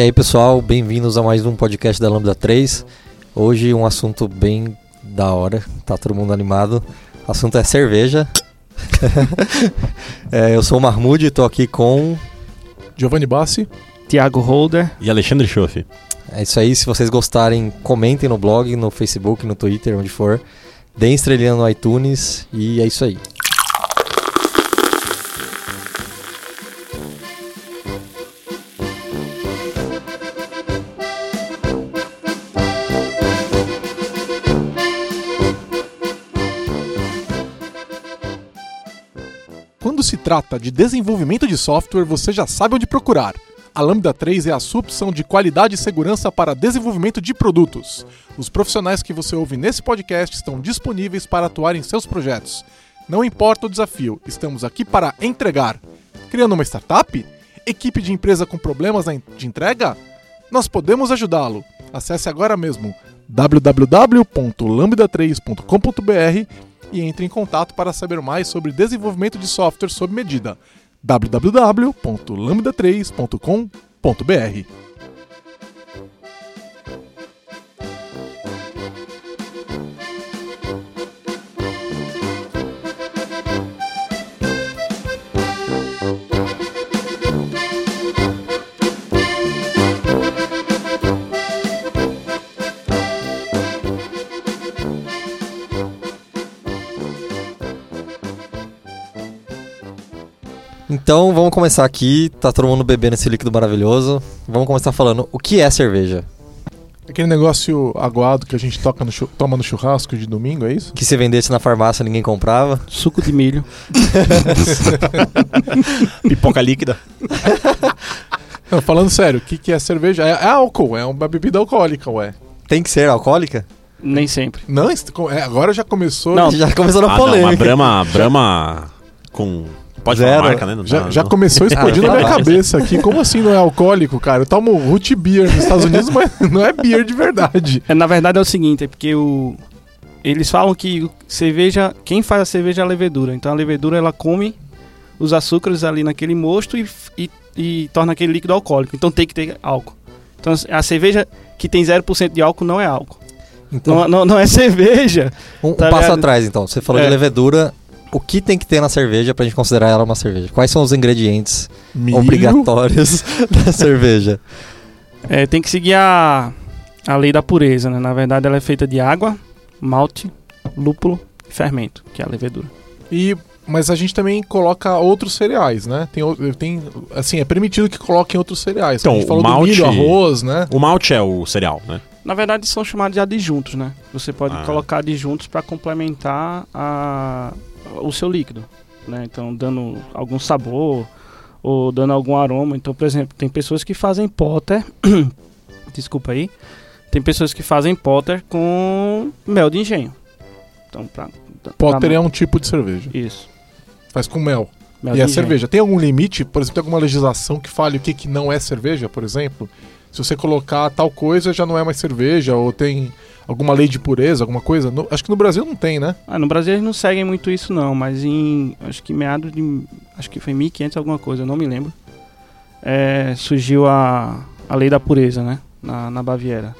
E aí, pessoal, bem-vindos a mais um podcast da Lambda 3. Hoje um assunto bem da hora, tá todo mundo animado. O assunto é cerveja. é, eu sou o Marmude, tô aqui com. Giovanni Bassi. Tiago Holder. E Alexandre Schoff. É isso aí, se vocês gostarem, comentem no blog, no Facebook, no Twitter, onde for. Deem estrelinha no iTunes e é isso aí. Se trata de desenvolvimento de software, você já sabe onde procurar. A Lambda 3 é a sua opção de qualidade e segurança para desenvolvimento de produtos. Os profissionais que você ouve nesse podcast estão disponíveis para atuar em seus projetos. Não importa o desafio, estamos aqui para entregar. Criando uma startup? Equipe de empresa com problemas de entrega? Nós podemos ajudá-lo. Acesse agora mesmo www.lambda3.com.br e entre em contato para saber mais sobre desenvolvimento de software sob medida. www.lambda3.com.br Então vamos começar aqui, tá todo mundo bebendo esse líquido maravilhoso. Vamos começar falando o que é cerveja. Aquele negócio aguado que a gente toca no toma no churrasco de domingo, é isso? Que se vendesse na farmácia ninguém comprava. Suco de milho. Pipoca líquida. Não, falando sério, o que, que é cerveja? É, é álcool, é uma bebida alcoólica, ué. Tem que ser alcoólica? Nem sempre. Não, é, agora já começou. Não, Já começou na Ah, não, uma polêmica. Brahma, Brahma com... Pode Zero. falar marca, né? Não Já, dá, já começou a explodir Ah, na minha vai. cabeça aqui. Como assim não é alcoólico, cara? Eu tomo root beer nos Estados Unidos, mas não é beer de verdade. É, na verdade é o seguinte, é porque o eles falam que cerveja, quem faz a cerveja é a levedura. Então a levedura ela come os açúcares ali naquele mosto e, e, e torna aquele líquido alcoólico. Então tem que ter álcool. Então a cerveja que tem 0% de álcool não é álcool. Então, Não, não, não é cerveja. um, um tá passo ligado? atrás, então. Você falou É. de levedura. O que tem que ter na cerveja pra gente considerar ela uma cerveja? Quais são os ingredientes Milho, obrigatórios da cerveja? É, tem que seguir a, a lei da pureza, né? Na verdade ela é feita de água, malte, lúpulo e fermento, que é a levedura. E, mas a gente também coloca outros cereais, né? Tem, tem, assim, é permitido que coloquem outros cereais. Então, a gente falou o malte- do milho, arroz, né? O malte é o cereal, né? Na verdade, são chamados de adjuntos, né? Você pode Ah. colocar adjuntos para complementar a, o seu líquido, né? Então, dando algum sabor ou dando algum aroma. Então, por exemplo, tem pessoas que fazem potter. Desculpa aí. Tem pessoas que fazem potter com mel de engenho. Então, pra, Potter pra- é um tipo de cerveja. Isso. Faz com mel. Mel e engenho. cerveja? Tem algum limite? Por exemplo, tem alguma legislação que fale o que, que não é cerveja, por exemplo? Se você colocar tal coisa, já não é mais cerveja, ou tem alguma lei de pureza, alguma coisa? No- acho que no Brasil não tem, né? Ah, no Brasil eles não seguem muito isso não, mas em acho que meados de acho que foi 1500 alguma coisa, eu não me lembro. É, surgiu a, a lei da pureza, né, na, na Baviera.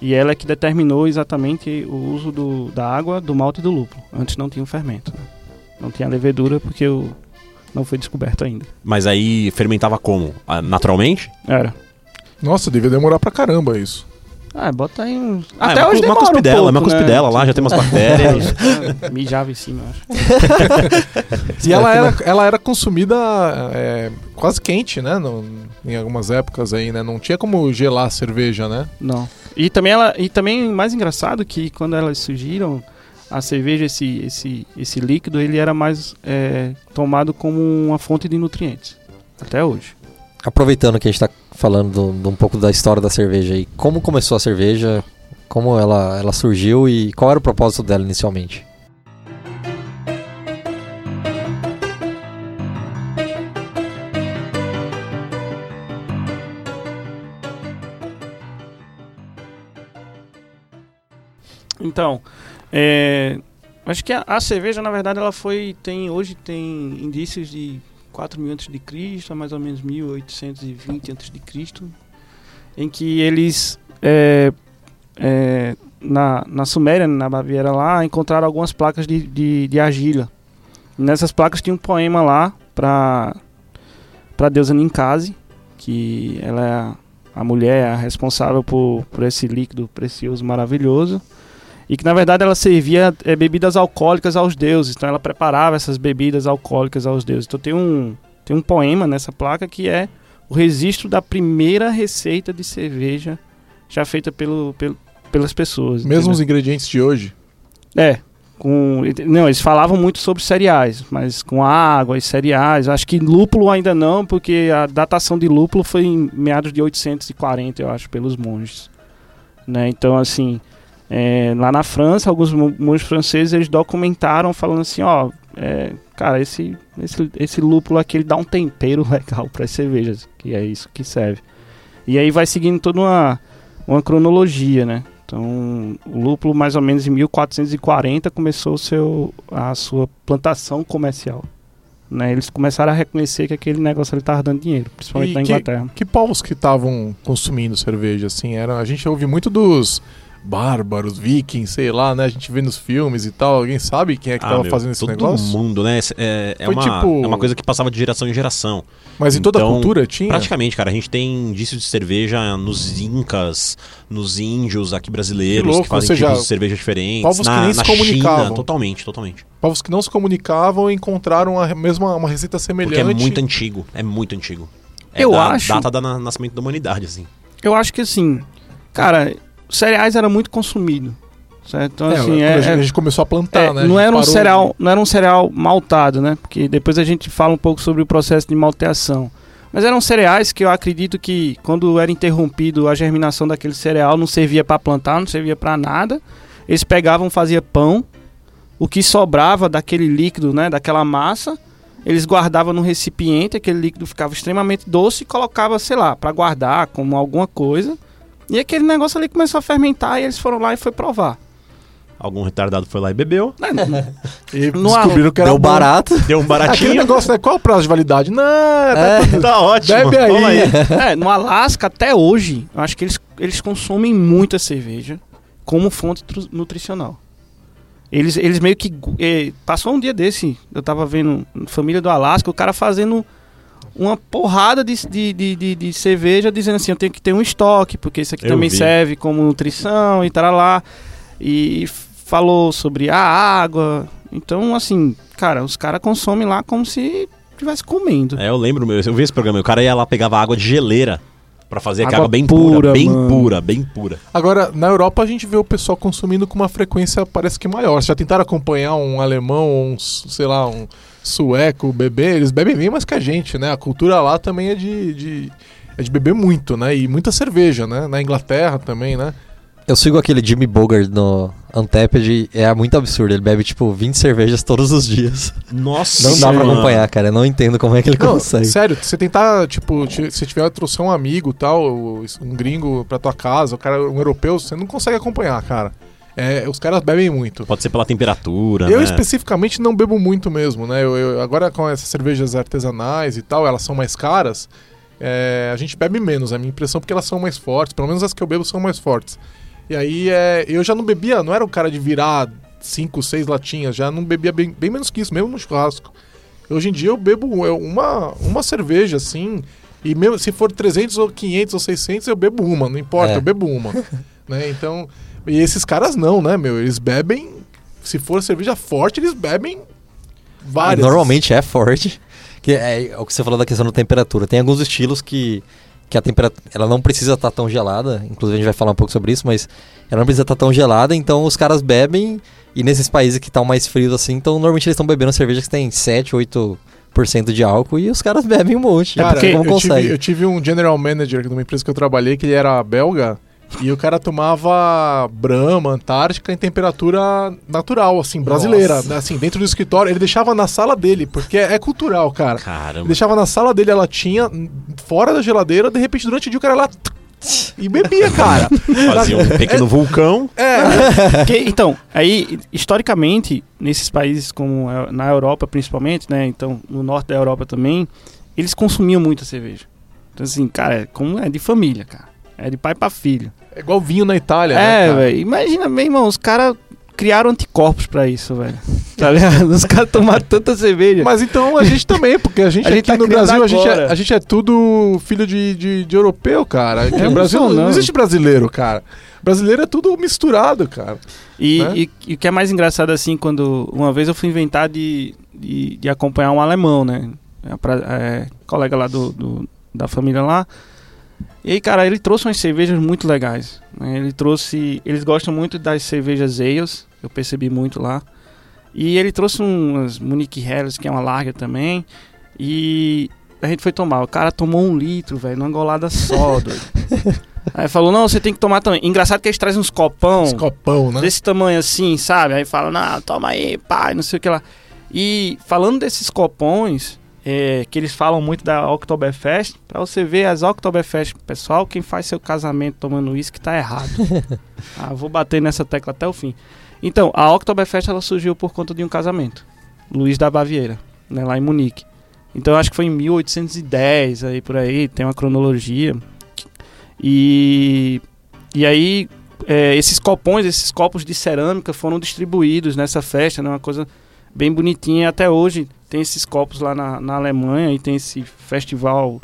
E ela é que determinou exatamente o uso do, da água, do malte e do lúpulo. Antes não tinha o fermento, né? Não tinha levedura porque o, não foi descoberto ainda. Mas aí fermentava como? Ah, naturalmente? Era. Nossa, devia demorar pra caramba isso. Ah, bota aí uns. Ah, Até é uma, hoje uma um cuspidela, pouco, uma né? cuspidela lá, já tem umas bactérias. É, mijava em cima, eu acho. E ela era, ela era consumida é, quase quente, né? No- em algumas épocas aí, né? Não tinha como gelar a cerveja, né? Não. E também ela e também mais engraçado que quando elas surgiram a cerveja esse esse esse líquido ele era mais é, tomado como uma fonte de nutrientes até hoje. Aproveitando que a gente tá falando do- de um pouco da história da cerveja aí, como começou a cerveja, como ela, ela surgiu e qual era o propósito dela inicialmente? Então, é, acho que a, a cerveja na verdade ela foi tem hoje tem indícios de 4000 antes de Cristo, a mais ou menos 1820 antes de Cristo. em que eles é, é, na, na Suméria, na Baviera lá, encontraram algumas placas de, de, de argila. Nessas placas tinha um poema lá para para deusa Ninkasi, que ela é a, mulher responsável por, por esse líquido precioso maravilhoso e que na verdade ela servia é, bebidas alcoólicas aos deuses. Então ela preparava essas bebidas alcoólicas aos deuses. Então tem um tem um poema nessa placa que é o registro da primeira receita de cerveja já feita pelo, pelo pelas pessoas. Mesmo entendeu? os ingredientes de hoje. É. Com, não, eles falavam muito sobre cereais, mas com água e cereais. Acho que lúpulo ainda não, porque a datação de lúpulo foi em meados de 840, eu acho, pelos monges. Né? Então, assim, é, lá na França, alguns monges franceses eles documentaram falando assim: ó, é, cara, esse, esse, esse lúpulo aqui ele dá um tempero legal para as cervejas, que é isso que serve. E aí vai seguindo toda uma, uma cronologia, né? Então, o lúpulo, mais ou menos em 1440, começou seu, a sua plantação comercial. Né? Eles começaram a reconhecer que aquele negócio estava dando dinheiro, principalmente E na que- Inglaterra. Que povos que estavam consumindo cerveja, assim? Era, a gente ouve muito dos bárbaros, vikings, sei lá, né? A gente vê nos filmes e tal. Alguém sabe quem é que Ah, tava meu, fazendo esse todo negócio? mundo, né? É, é Foi uma, tipo- é uma coisa que passava de geração em geração. Mas em toda a Então, cultura tinha? Praticamente, cara. A gente tem indício de cerveja nos incas, nos índios aqui brasileiros, Que louco, que fazem seja, tipos de cerveja diferentes. povos que na, nem se na comunicavam. China, totalmente, totalmente. Povos que não se comunicavam e encontraram a mesma uma receita semelhante. Porque é muito antigo, é muito antigo. É Eu da acho- data do na- nascimento da humanidade, assim. Eu acho que assim, cara, cereais era muito consumido. Certo? Então, É, assim, é, a, gente, é- a gente começou a plantar, É, né? A não era um parou cereal, não era um cereal maltado, né? Porque depois a gente fala um pouco sobre o processo de malteação. Mas eram cereais que eu acredito que quando era interrompido a germinação daquele cereal não servia para plantar, não servia para nada. Eles pegavam, fazia pão, o que sobrava daquele líquido, né, daquela massa, eles guardavam no recipiente, aquele líquido ficava extremamente doce e colocava, sei lá, para guardar como alguma coisa. E aquele negócio ali começou a fermentar e eles foram lá e foi provar. Algum retardado foi lá e bebeu, E No descobriram que era Deu bom. barato. deu um Aquele baratinho. negócio, né? Qual é o prazo de validade? Não, tá tá ótimo. Bebe aí. Toma É, no Alasca, até hoje, eu acho que eles, eles consomem muita cerveja como fonte tru- nutricional. Eles, eles meio que. eh, passou um dia desse, eu tava vendo Família do Alasca, o cara fazendo uma porrada de, de, de, de- de cerveja, dizendo assim: eu tenho que ter um estoque, porque isso aqui Eu também vi. serve como nutrição e tal lá. E falou sobre a água. Então, assim, cara, os caras consomem lá como se estivesse comendo. É, eu lembro, meu, eu vi esse programa. O cara ia lá, pegava água de geleira pra fazer aquela Água água bem pura, pura, bem mano. pura, bem pura. Agora, na Europa a gente vê o pessoal consumindo com uma frequência parece que maior. Vocês já tentaram acompanhar um alemão um, sei lá, um sueco beber? Eles bebem bem mais que a gente, né? A cultura lá também é de, de- é de beber muito, né? E muita cerveja, né? Na Inglaterra também, né? Eu sigo aquele Jimmy Bogart no Untapped é muito absurdo. Ele bebe, tipo, 20 cervejas todos os dias. Nossa, Não dá pra acompanhar, cara. Eu não entendo como é que ele Não, consegue. sério, você tentar, tipo, ti- se tiver trouxer um amigo tal, um gringo pra tua casa, o cara, um europeu, você não consegue acompanhar, cara. É, os caras bebem muito. Pode ser pela temperatura, Eu né? especificamente não bebo muito mesmo, né? Eu, eu- agora com essas cervejas artesanais e tal, elas são mais caras. é, a gente bebe menos, é a minha impressão, porque elas são mais fortes. Pelo menos as que eu bebo são mais fortes. E aí é, eu já não bebia, não era o cara de virar cinco, seis latinhas, já não bebia bem, bem menos que isso, mesmo no churrasco. Hoje em dia eu bebo uma, uma cerveja assim, e mesmo se for 300 ou 500 ou 600, eu bebo uma, não importa, É. eu bebo uma. né? Então, e esses caras não, né, meu? Eles bebem, se for cerveja forte, eles bebem várias. Normalmente é forte. Que é o que você falou da questão da temperatura. Tem alguns estilos que, que a temperatura ela não precisa estar tão gelada. Inclusive a gente vai falar um pouco sobre isso, mas ela não precisa estar tão gelada, então os caras bebem e nesses países que estão mais frios assim, então normalmente eles estão bebendo cerveja que tem 7, 8% de álcool e os caras bebem um monte. Cara, porque como eu, tive, eu tive um general manager de uma empresa que eu trabalhei, que ele era belga, e o cara tomava Brahma, Antártica em temperatura natural, assim, brasileira. Nossa. né, Assim, dentro do escritório, ele deixava na sala dele, porque é, é cultural, cara. Ele Caramba. deixava na sala dele, ela tinha, fora da geladeira, de repente, durante o dia, o cara lá. E bebia, cara. Fazia um pequeno vulcão. É, Porque, então, aí, historicamente, nesses países como a- na Europa principalmente, né? Então, no norte da Europa também, eles consumiam muita cerveja. Então, assim, cara, é como é de família, cara. É de pai pra filho. É igual vinho na Itália, É, né, velho. Imagina, meu irmão, os caras criaram anticorpos pra isso, velho. Tá ligado? Os caras tomaram tanta cerveja. Mas então a gente também, porque a gente A gente aqui tá no Brasil, a gente, é, a gente é tudo filho de, de, de europeu, cara. Aqui É, Brasil não não. existe brasileiro, cara. Brasileiro é tudo misturado, cara. E, né? e- e o que é mais engraçado assim, quando uma vez eu fui inventar de, de, de acompanhar um alemão, né? É, pra- é, colega lá do, do- da família lá. E aí, cara, ele trouxe umas cervejas muito legais. né? Ele trouxe. Eles gostam muito das cervejas ales, eu percebi muito lá. E ele trouxe umas Munich Helles, que é uma larga também. E a gente foi tomar. O cara tomou um litro, velho, numa golada só, doido. Aí falou, não, você tem que tomar também. Engraçado que eles trazem uns copão Esse copão, né? desse tamanho assim, sabe? Aí fala, não, toma aí, pai, não sei o que lá. E falando desses copões, é, que eles falam muito da Oktoberfest, pra você ver as Oktoberfest, pessoal, quem faz seu casamento tomando uísque tá errado. ah, vou bater nessa tecla até o fim. Então, a Oktoberfest ela surgiu por conta de um casamento. Luiz da Baviera, né, lá em Munique. Então, acho que foi em 1810, aí por aí, tem uma cronologia. E, e aí, é, esses copões, esses copos de cerâmica foram distribuídos nessa festa, né? Uma coisa bem bonitinha. Até hoje tem esses copos lá na, na Alemanha e tem esse festival,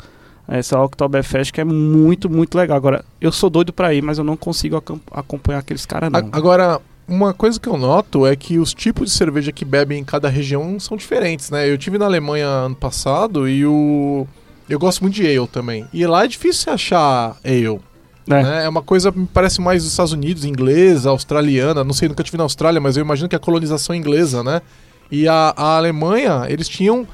essa Oktoberfest, que é muito, muito legal. Agora, eu sou doido pra ir, mas eu não consigo acom- acompanhar aqueles caras, não. Agora, uma coisa que eu noto é que os tipos de cerveja que bebem em cada região são diferentes, né? Eu tive na Alemanha ano passado e o eu gosto muito de ale também. E lá é difícil você achar ale. É. né? É uma coisa me parece mais dos Estados Unidos, inglesa, australiana. Não sei, nunca tive na Austrália, mas eu imagino que é a colonização inglesa, né? E a, a Alemanha, eles tinham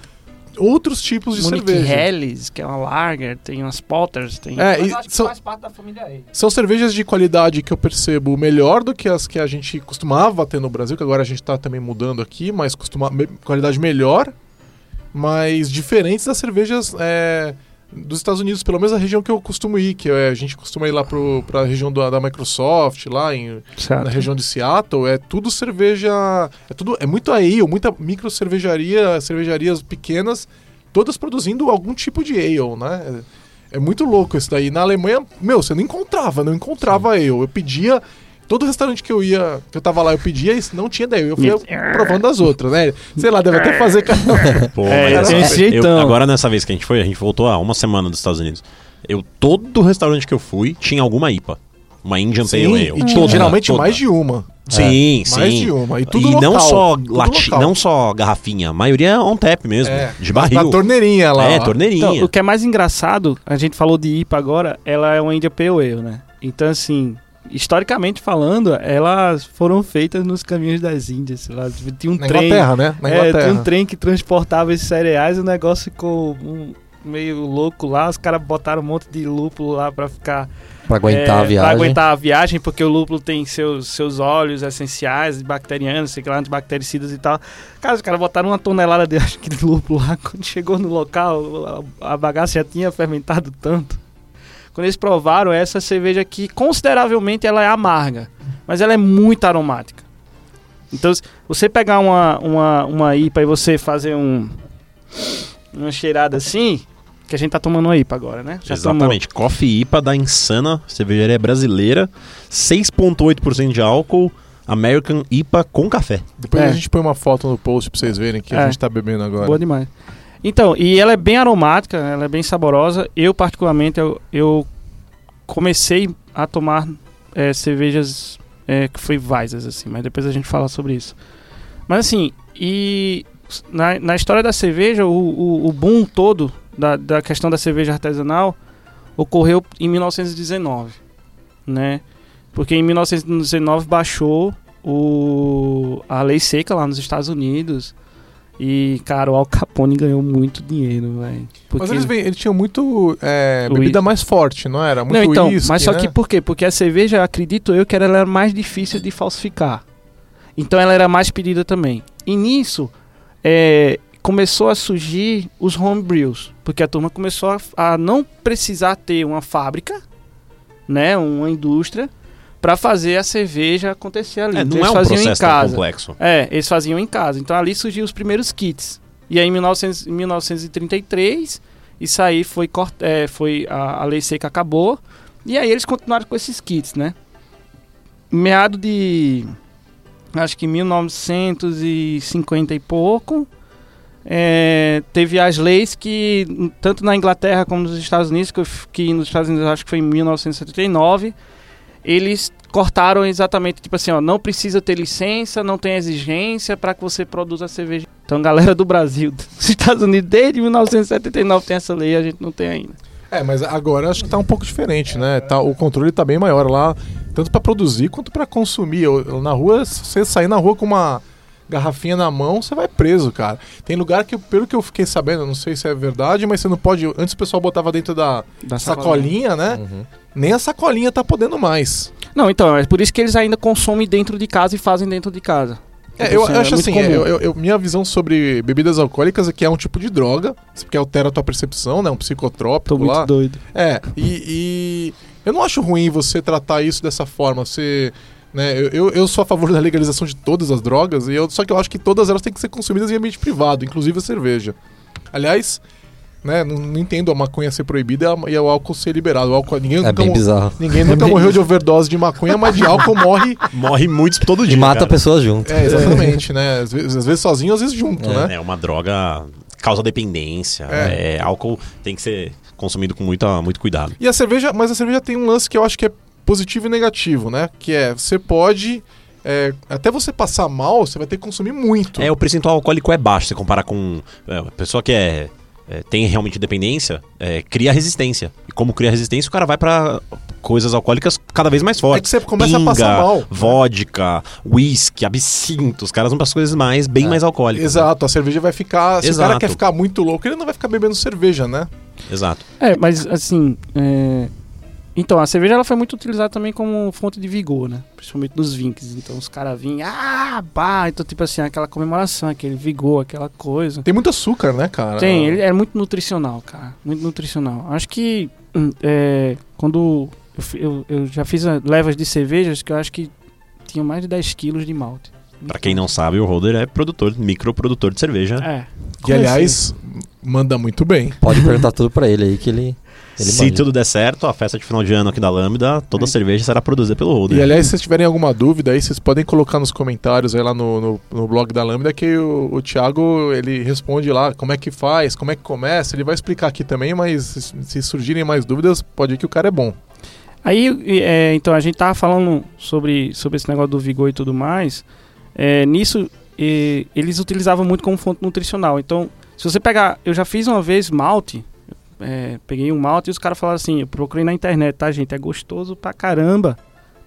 outros tipos de Munich cerveja. Helles, que é uma lager, tem umas porters, tem... É, Mas e eu acho que são- faz parte da família Ale. São cervejas de qualidade que eu percebo melhor do que as que a gente costumava ter no Brasil, que agora a gente tá também mudando aqui, mas costuma, qualidade melhor, mas diferentes das cervejas é, dos Estados Unidos, pelo menos a região que eu costumo ir, que é, a gente costuma ir lá pro, pra região da, da Microsoft, lá em, na região de Seattle, é tudo cerveja. É tudo. É muito ale, muita micro cervejaria, cervejarias pequenas, todas produzindo algum tipo de ale, né? É, é muito louco isso daí. Na Alemanha, meu, você não encontrava, não encontrava ale. Eu pedia. Todo restaurante que eu ia, que eu tava lá, eu pedia e não tinha daí. Eu fui provando as outras, né? Sei lá, deve até fazer. Pô, É, mas esse jeitão. agora nessa vez que a gente foi, a gente voltou há uma semana dos Estados Unidos. Eu, todo restaurante que eu fui tinha alguma IPA. Uma Indian Sim, Pale Ale. e tinha Toda, geralmente toda. mais de uma. Sim, sim. Mais de uma. E tudo e não local, só tudo lati- local. não só garrafinha, a maioria é on tap mesmo, É, de Na barril. torneirinha lá. é, ó. torneirinha. Então, o que é mais engraçado, a gente falou de IPA agora, ela é uma India Pale Ale, né? Então, assim, historicamente falando, elas foram feitas nos caminhos das Índias. lá, tinha um Na trem, Inglaterra, né? Na é, Inglaterra. tinha um trem que transportava esses cereais, o negócio ficou um- meio louco lá, os caras botaram um monte de lúpulo lá pra ficar Pra aguentar é, a viagem. Pra aguentar a viagem, porque o lúpulo tem seus, seus óleos essenciais, bacterianos, sei lá, antibactericidas e tal. Cara, os caras botaram uma tonelada de, acho que, de lúpulo lá. Quando chegou no local, a bagaça já tinha fermentado tanto. Quando eles provaram essa cerveja aqui, consideravelmente ela é amarga, mas ela é muito aromática. Então, se você pegar uma, uma, uma IPA e você fazer um, uma cheirada assim, que a gente tá tomando uma IPA agora, né? Já tomou. Exatamente. Coffee IPA da Insana, cervejaria brasileira, 6,8% de álcool, American IPA com café. Depois É. a gente põe uma foto no post pra vocês verem que a É. gente tá bebendo agora. Boa demais. Então, e ela é bem aromática, ela é bem saborosa. Eu, particularmente, eu, eu comecei a tomar é, cervejas é, que foi Weissers, assim, mas depois a gente fala sobre isso. Mas assim, e na, na história da cerveja, o, o, o boom todo da, da questão da cerveja artesanal ocorreu em 1919, né? Porque em 1919 baixou o, a lei seca lá nos Estados Unidos. E, cara, o Al Capone ganhou muito dinheiro, velho. Mas eles, eles tinham muito é, bebida mais forte, não era? Muito Não, então, whisky, mas só né? que por quê? Porque a cerveja, acredito eu, que ela era mais difícil de falsificar. Então ela era mais pedida também. E nisso, é, começou a surgir os homebrews. Porque a turma começou a, a não precisar ter uma fábrica, né, uma indústria, para fazer a cerveja acontecer ali. É, não é eles um faziam em processo tão casa. complexo. É, eles faziam em casa. Então ali surgiu os primeiros kits. E aí em 1900 em 1933, isso aí foi, é, foi a, a lei seca acabou E aí eles continuaram com esses kits, né? Meado de. Acho que 1950 e pouco. é, teve as leis que, tanto na Inglaterra como nos Estados Unidos, que, que nos Estados Unidos acho que foi em 1979, eles cortaram exatamente, tipo assim, ó, não precisa ter licença, não tem exigência para que você produza cerveja. Então, galera do Brasil, dos Estados Unidos, desde 1979 tem essa lei e a gente não tem ainda. É, mas agora acho que tá um pouco diferente, né? Tá, o controle tá bem maior lá, tanto pra produzir quanto pra consumir. Eu- eu- na rua, se você sair na rua com uma garrafinha na mão, você vai preso, cara. Tem lugar que, pelo que eu fiquei sabendo, não sei se é verdade, mas você não pode. Antes o pessoal botava dentro da Da sacolinha, né? Uhum. Nem a sacolinha tá podendo mais. Não, então, é por isso que eles ainda consomem dentro de casa e fazem dentro de casa. É, eu, Assim, eu é acho assim, comum. eu- eu- eu- minha visão sobre bebidas alcoólicas é que é um tipo de droga, porque altera a tua percepção, né? Um psicotrópico Tô muito lá. doido. É, e, e eu não acho ruim você tratar isso dessa forma. Você. Né, eu, eu, eu sou a favor da legalização de todas as drogas, e eu, só que eu acho que todas elas têm que ser consumidas em ambiente privado, inclusive a cerveja. Aliás, né, não, não entendo a maconha ser proibida e o álcool ser liberado. O álcool, ninguém É nunca, bizarro. ninguém nunca morreu de overdose de maconha, mas de álcool morre. Morre muitos todo E dia. mata cara. pessoas junto. É, exatamente, né? Às vezes, às vezes sozinho, às vezes junto, É. né? É uma droga causa dependência. É. É, álcool tem que ser consumido com muita, muito cuidado. E a cerveja, mas a cerveja tem um lance que eu acho que é positivo e negativo, né? Que é, você pode. é, até você passar mal, você vai ter que consumir muito. É, o percentual alcoólico é baixo, se comparar com é, a pessoa que é, é, tem realmente dependência, é, cria resistência. E como cria resistência, o cara vai pra coisas alcoólicas cada vez mais É fortes. que você começa Pinga, a passar mal. vodka, whisky, absinto. Os caras vão para as coisas mais, bem É. mais alcoólicas. né? Exato, a cerveja vai ficar. Se o cara Exato. quer ficar muito louco, ele não vai ficar bebendo cerveja, né? Exato. É, mas assim. é, Então, a cerveja ela foi muito utilizada também como fonte de vigor, né? Principalmente nos vinks. Então, os caras vinham, ah, bah! Então, tipo assim, aquela comemoração, aquele vigor, aquela coisa. Tem muito açúcar, né, cara? Tem, ele é muito nutricional, cara. Muito nutricional. Acho que hum, é, quando eu, eu, eu já fiz levas de cervejas que eu acho que tinha mais de 10 quilos de malte. Pra quem não sabe, o Holder é produtor, microprodutor de cerveja. É. E aliás, manda muito bem. Pode perguntar tudo pra ele aí que ele. Ele Se manja. tudo der certo, a festa de final de ano aqui da Lambda, toda a cerveja será produzida pelo Holder. E aliás, se vocês tiverem alguma dúvida aí, vocês podem colocar nos comentários aí lá no, no, no blog da Lambda que o, o Thiago ele responde lá como é que faz, como é que começa. Ele vai explicar aqui também, mas se, se surgirem mais dúvidas, pode ir que o cara é bom. Aí, é, então, a gente tava falando sobre, sobre esse negócio do vigor e tudo mais. É, nisso, e, eles utilizavam muito como fonte nutricional. Então, se você pegar. Eu já fiz uma vez malte. É, peguei um malte e os caras falaram assim: eu procurei na internet, tá, gente? É gostoso pra caramba.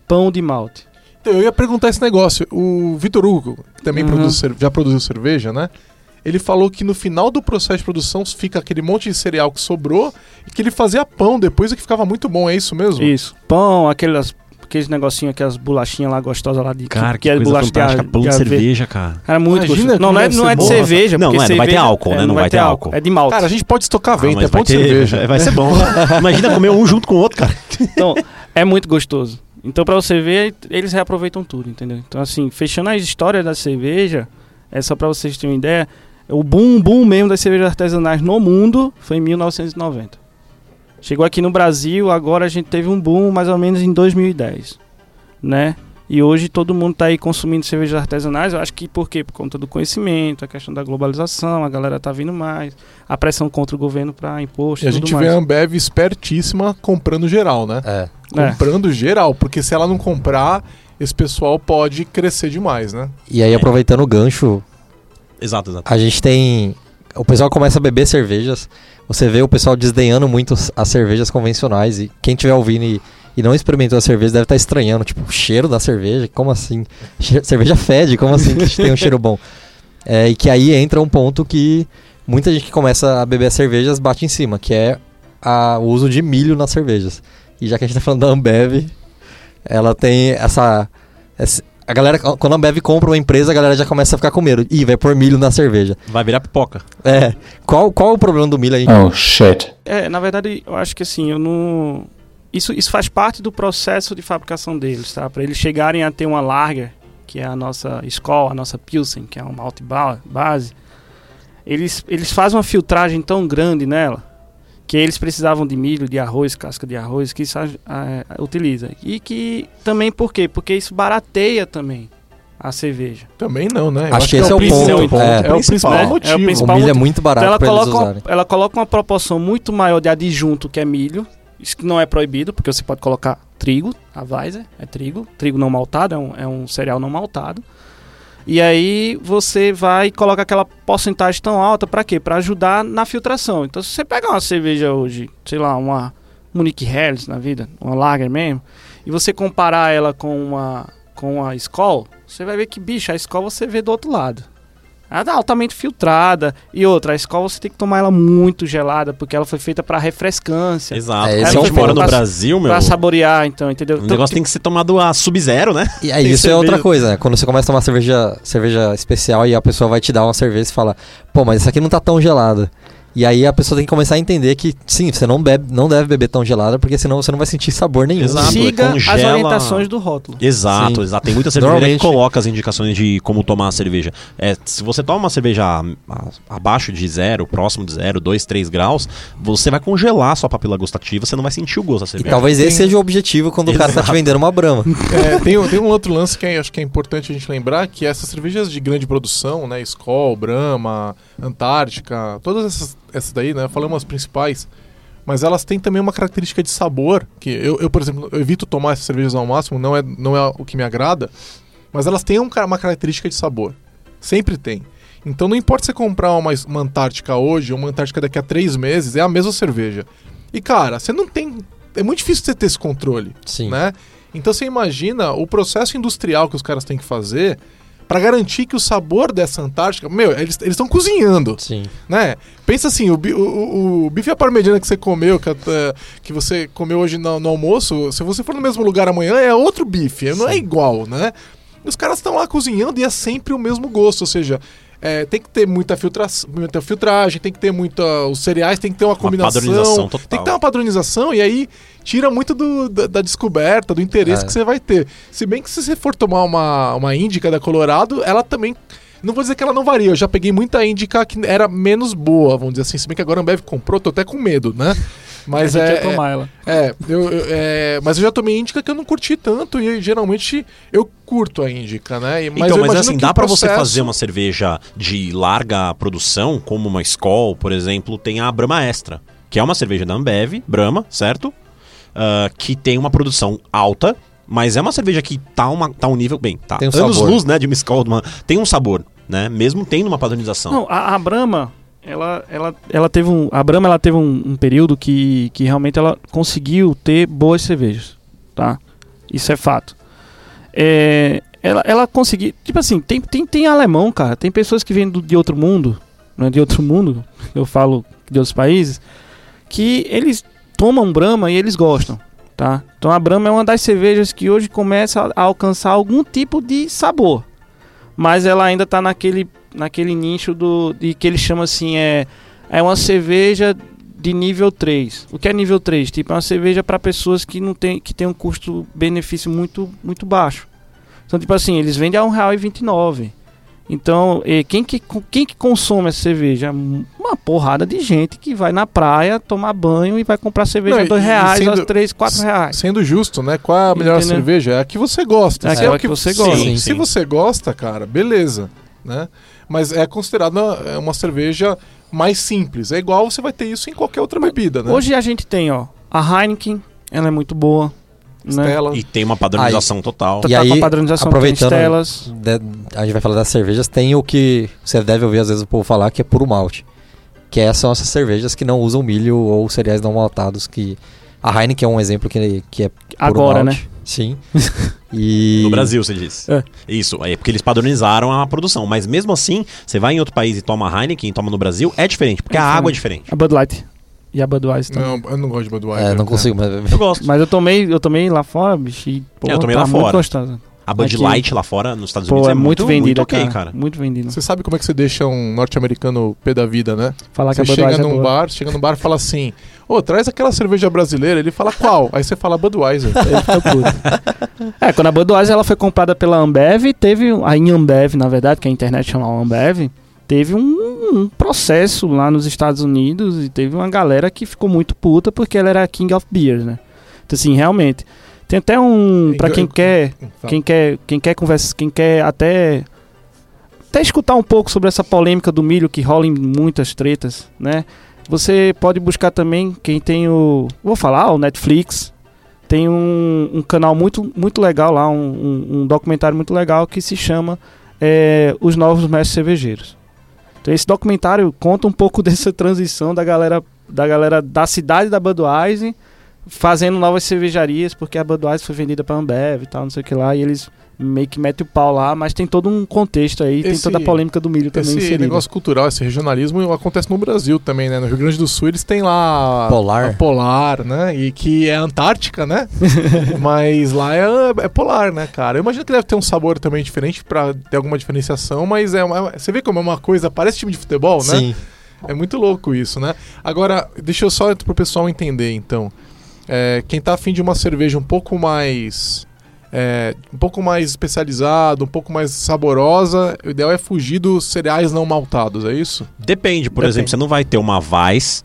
Pão de malte. Então, eu ia perguntar esse negócio. O Vitor Hugo, que também Uhum. produz já produziu cerveja, né? Ele falou que no final do processo de produção fica aquele monte de cereal que sobrou e que ele fazia pão depois e que ficava muito bom. É isso mesmo? Isso. Pão, aqueles, aqueles negocinhos, aquelas bolachinhas lá gostosas lá de. Cara, que, é coisa bolacha de fantástica. de cerveja, cara. Cara, muito Imagina Não, não é, não é de cerveja. Não, porque não é, não vai ter cerveja- álcool, é, né? Não vai ter álcool. É de malte. Cara, a gente pode estocar Ah, vento, mas é pão vai de ter- cerveja. Vai ser bom. Imagina comer um junto com o outro, cara. Então, é muito gostoso. Então, pra você ver, eles reaproveitam tudo, entendeu? Então, assim, fechando a história da cerveja, é só pra vocês terem uma ideia, o boom, boom mesmo das cervejas artesanais no mundo foi em 1990. Chegou aqui no Brasil, agora a gente teve um boom mais ou menos em 2010, né? E hoje todo mundo tá aí consumindo cervejas artesanais, eu acho que por quê? Por conta do conhecimento, a questão da globalização, a galera tá vindo mais, a pressão contra o governo pra imposto E a gente mais. vê a Ambev espertíssima comprando geral, né? É. É. Comprando geral, porque se ela não comprar, esse pessoal pode crescer demais, né? E aí, aproveitando o gancho, Exato, exato. a gente tem. O pessoal começa a beber cervejas. Você vê o pessoal desdenhando muito as- as cervejas convencionais. E quem estiver ouvindo e, e não experimentou a cerveja deve estar estranhando. Tipo, o cheiro da cerveja? Como assim? Cerveja fede, como assim que tem um cheiro bom? É, e que aí entra um ponto que muita gente que começa a beber as cervejas bate em cima, que é a- o uso de milho nas cervejas. E já que a gente tá falando da Ambev, ela tem essa. essa- a galera, quando a Ambev compra uma empresa, a galera já começa a ficar com medo. Ih, vai pôr milho na cerveja. Vai virar pipoca. É. Qual, qual o problema do milho aí? Oh shit. É, na verdade, eu acho que assim, eu não. Isso, isso faz parte do processo de fabricação deles, tá? Para eles chegarem a ter uma lager, que é a nossa escola, a nossa Pilsen, que é uma malte ba- base, eles, eles fazem uma filtragem tão grande nela que eles precisavam de milho, de arroz, casca de arroz, que isso ah, utiliza. E que também por quê? Porque isso barateia também a cerveja. Também não, né? Eu Acho que esse é o principal- ponto. É, É. o principal É, é o motivo. O principal milho é motivo. muito Então barato ela pra eles coloca, uma, ela coloca uma proporção muito maior de adjunto, que é milho. Isso que não é proibido, porque você pode colocar trigo, a Weiser é trigo, trigo não maltado, é um, é um cereal não maltado. E aí você vai e coloca aquela porcentagem tão alta pra quê? Pra ajudar na filtração. Então se você pegar uma cerveja hoje, sei lá, uma Munich Helles na vida, uma Lager mesmo, e você comparar ela com uma com a Skol, você vai ver que bicho, a Skol você vê do outro lado. Ela tá altamente filtrada. E outra, a Skol você tem que tomar ela muito gelada, porque ela foi feita pra refrescância. Exato. É, esse gente é mora no Brasil, meu. Pra saborear, então, entendeu? O Então, negócio tem que ser tomado a sub-zero, né? E aí, isso é outra cerveja- coisa, né? Quando você começa a tomar cerveja, cerveja especial e a pessoa vai te dar uma cerveja e fala, pô, mas essa aqui não tá tão gelada. E aí a pessoa tem que começar a entender que, sim, você não, bebe, não deve beber tão gelada, porque senão você não vai sentir sabor nenhum. Exato. Siga as congela- orientações do rótulo. Exato, Sim. exato. Tem muita Normalmente- que coloca as indicações de como tomar a cerveja. É, se você toma uma cerveja a- a- abaixo de zero, próximo de zero, 2, 3 graus, você vai congelar a sua papila gustativa, você não vai sentir o gosto da E cerveja. talvez esse Tem- seja o objetivo quando o cara tá te Exato. vendendo uma brama. É, tem, um- tem um outro lance que é- acho que é importante a gente lembrar, que essas cervejas de grande produção, né, Skol, Brahma, Antártica, todas essas, essas daí, né, falamos as principais, mas elas têm também uma característica de sabor, que eu, eu, por exemplo, eu evito tomar essas cervejas ao máximo, não é, não é o que me agrada, mas elas têm um uma característica de sabor, sempre tem. Então não importa você comprar uma, uma Antártica hoje ou uma Antártica daqui a três meses, é a mesma cerveja. E cara, você não tem... É muito difícil você ter esse controle Sim. né? Então você imagina o processo industrial que os caras têm que fazer para garantir que o sabor dessa Antártica, meu, eles estão cozinhando, Sim. né? Pensa assim, o, o, o- bife à parmegiana que você comeu, que, eh, que você comeu hoje no, no almoço, se você for no mesmo lugar amanhã é outro bife, não é Sim. igual, né? Os caras estão lá cozinhando e é sempre o mesmo gosto, ou seja, é, tem que ter muita, filtra muita filtragem, tem que ter muita. Os cereais tem que ter uma, Uma combinação. padronização total. Tem que ter uma padronização e aí tira muito do- da, da descoberta, do interesse É. que você vai ter. Se bem que se você for tomar uma, uma Índica da Colorado, ela também. Não vou dizer que ela não varia, eu já peguei muita Índica que era menos boa, vamos dizer assim. Se bem que agora a Ambev comprou, tô até com medo, né? Mas a gente é. ia tomar ela. É, eu, eu- é, mas eu já tomei Índica que eu não curti tanto e geralmente eu curto a Índica, né? E- então, eu mas assim, dá o pra você processo- fazer uma cerveja de larga produção, como uma Skol, por exemplo, tem a Brahma Extra, que é uma cerveja da Ambev, Brahma, certo? Ah, que tem uma produção alta, mas é uma cerveja que tá, uma, tá um nível bem, tá. Tem um Anos sabor. luz, né, de uma Skol, de uma- tem um sabor, né? Mesmo tendo uma padronização. Não, a, a Brahma, ela, ela, ela teve um. A Brahma ela teve um, um período que, que realmente ela conseguiu ter boas cervejas. Tá? Isso é fato. É, ela, ela conseguiu. Tipo assim, tem, tem, tem alemão, cara. Tem pessoas que vêm do- de outro mundo. Não é de outro mundo, eu falo de outros países. Que eles tomam Brahma e eles gostam. Tá? Então a Brahma é uma das cervejas que hoje começa a alcançar algum tipo de sabor. Mas ela ainda tá naquele, naquele nicho do, de que ele chama assim, é, é uma cerveja de nível 3. O que é nível 3? Tipo, é uma cerveja para pessoas que não tem, que tem um custo-benefício muito, muito baixo. Então, tipo assim, eles vendem a R$ 1,29. Então, quem que, quem que consome essa cerveja? Uma porrada de gente que vai na praia tomar banho e vai comprar cerveja Não, a dois reais, sendo- a três, quatro reais. Sendo justo, né? Qual é a melhor Entendeu? cerveja? É a que você gosta. É Se aquela o que você gosta. Sim, Sim, Se você gosta, cara, beleza, né? Mas é considerada é uma cerveja mais simples. É igual você vai ter isso em qualquer outra bebida, né? Hoje a gente tem, ó, a Heineken, ela é muito boa. Né? Stella. E tem uma padronização total. Tá, E tá aí, com a padronização aproveitando-. De- a gente vai falar das cervejas. Tem o que você deve ouvir às vezes o povo falar, que é puro malte. Que é- são essas cervejas que não usam milho ou cereais não maltados. Que a Heineken é um exemplo que, que é puro Agora, né? malte. Sim. E... No Brasil, você disse. É. Isso, é porque eles padronizaram a produção. Mas mesmo assim, você vai em outro país e toma Heineken, toma no Brasil, é diferente, porque É a água é diferente. diferente. A Bud Light. E a Budweiser também. Não, eu não gosto de Budweiser. É, não consigo, mas... Eu gosto. Mas eu tomei, eu tomei lá fora, bicho, e pô, É, eu tomei tá lá muito fora. gostosa. A Bud Aqui- Light lá fora, nos Estados Pô, Unidos, é, muito vendida, ok, cara. cara. Muito vendida. Você sabe como é que você deixa um norte-americano pé da vida, né? Falar que Você a chega Budweiser é num boa. bar, chega num bar e fala assim: Ô, traz aquela cerveja brasileira. Ele fala qual? Aí você fala Budweiser. Ele fica puto. é, quando a Budweiser ela foi comprada pela Ambev, teve a Ambev, na verdade, que a internet chama Ambev, teve um, um processo lá nos Estados Unidos e teve uma galera que ficou muito puta porque ela era King of Beers, né? Então, assim, realmente. Tem até um. Pra quem quer. Quem quer, quem quer conversa, quem quer até até escutar um pouco sobre essa polêmica do milho que rola em muitas tretas, né? Você pode buscar também quem tem o, vou falar, o Netflix. Tem um, um canal muito, muito legal lá, um, um, um documentário muito legal que se chama é, Os Novos Mestres Cervejeiros. Então esse documentário conta um pouco dessa transição da galera da galera da cidade da Budweiser fazendo novas cervejarias, porque a Budweiser foi vendida para Ambev e tal, não sei o que lá, e eles meio que metem o pau lá, mas tem todo um contexto aí, tem Esse- toda a polêmica do milho também Esse inserida. negócio cultural, esse regionalismo acontece no Brasil também, né? No Rio Grande do Sul eles têm lá Polar. a polar, né? E que é Antártica, né? mas lá é, é polar, né, cara? Eu imagino que deve ter um sabor também diferente pra ter alguma diferenciação, mas é uma- você vê como é uma coisa, parece time de futebol, né? Sim. É muito louco isso, né? Agora, deixa eu só pro pessoal entender, então. É, quem tá afim de uma cerveja um pouco mais. É, um pouco mais especializada, um pouco mais saborosa, o ideal é fugir dos cereais não maltados, é isso? Depende, por Depende. exemplo, você não vai ter uma Weiss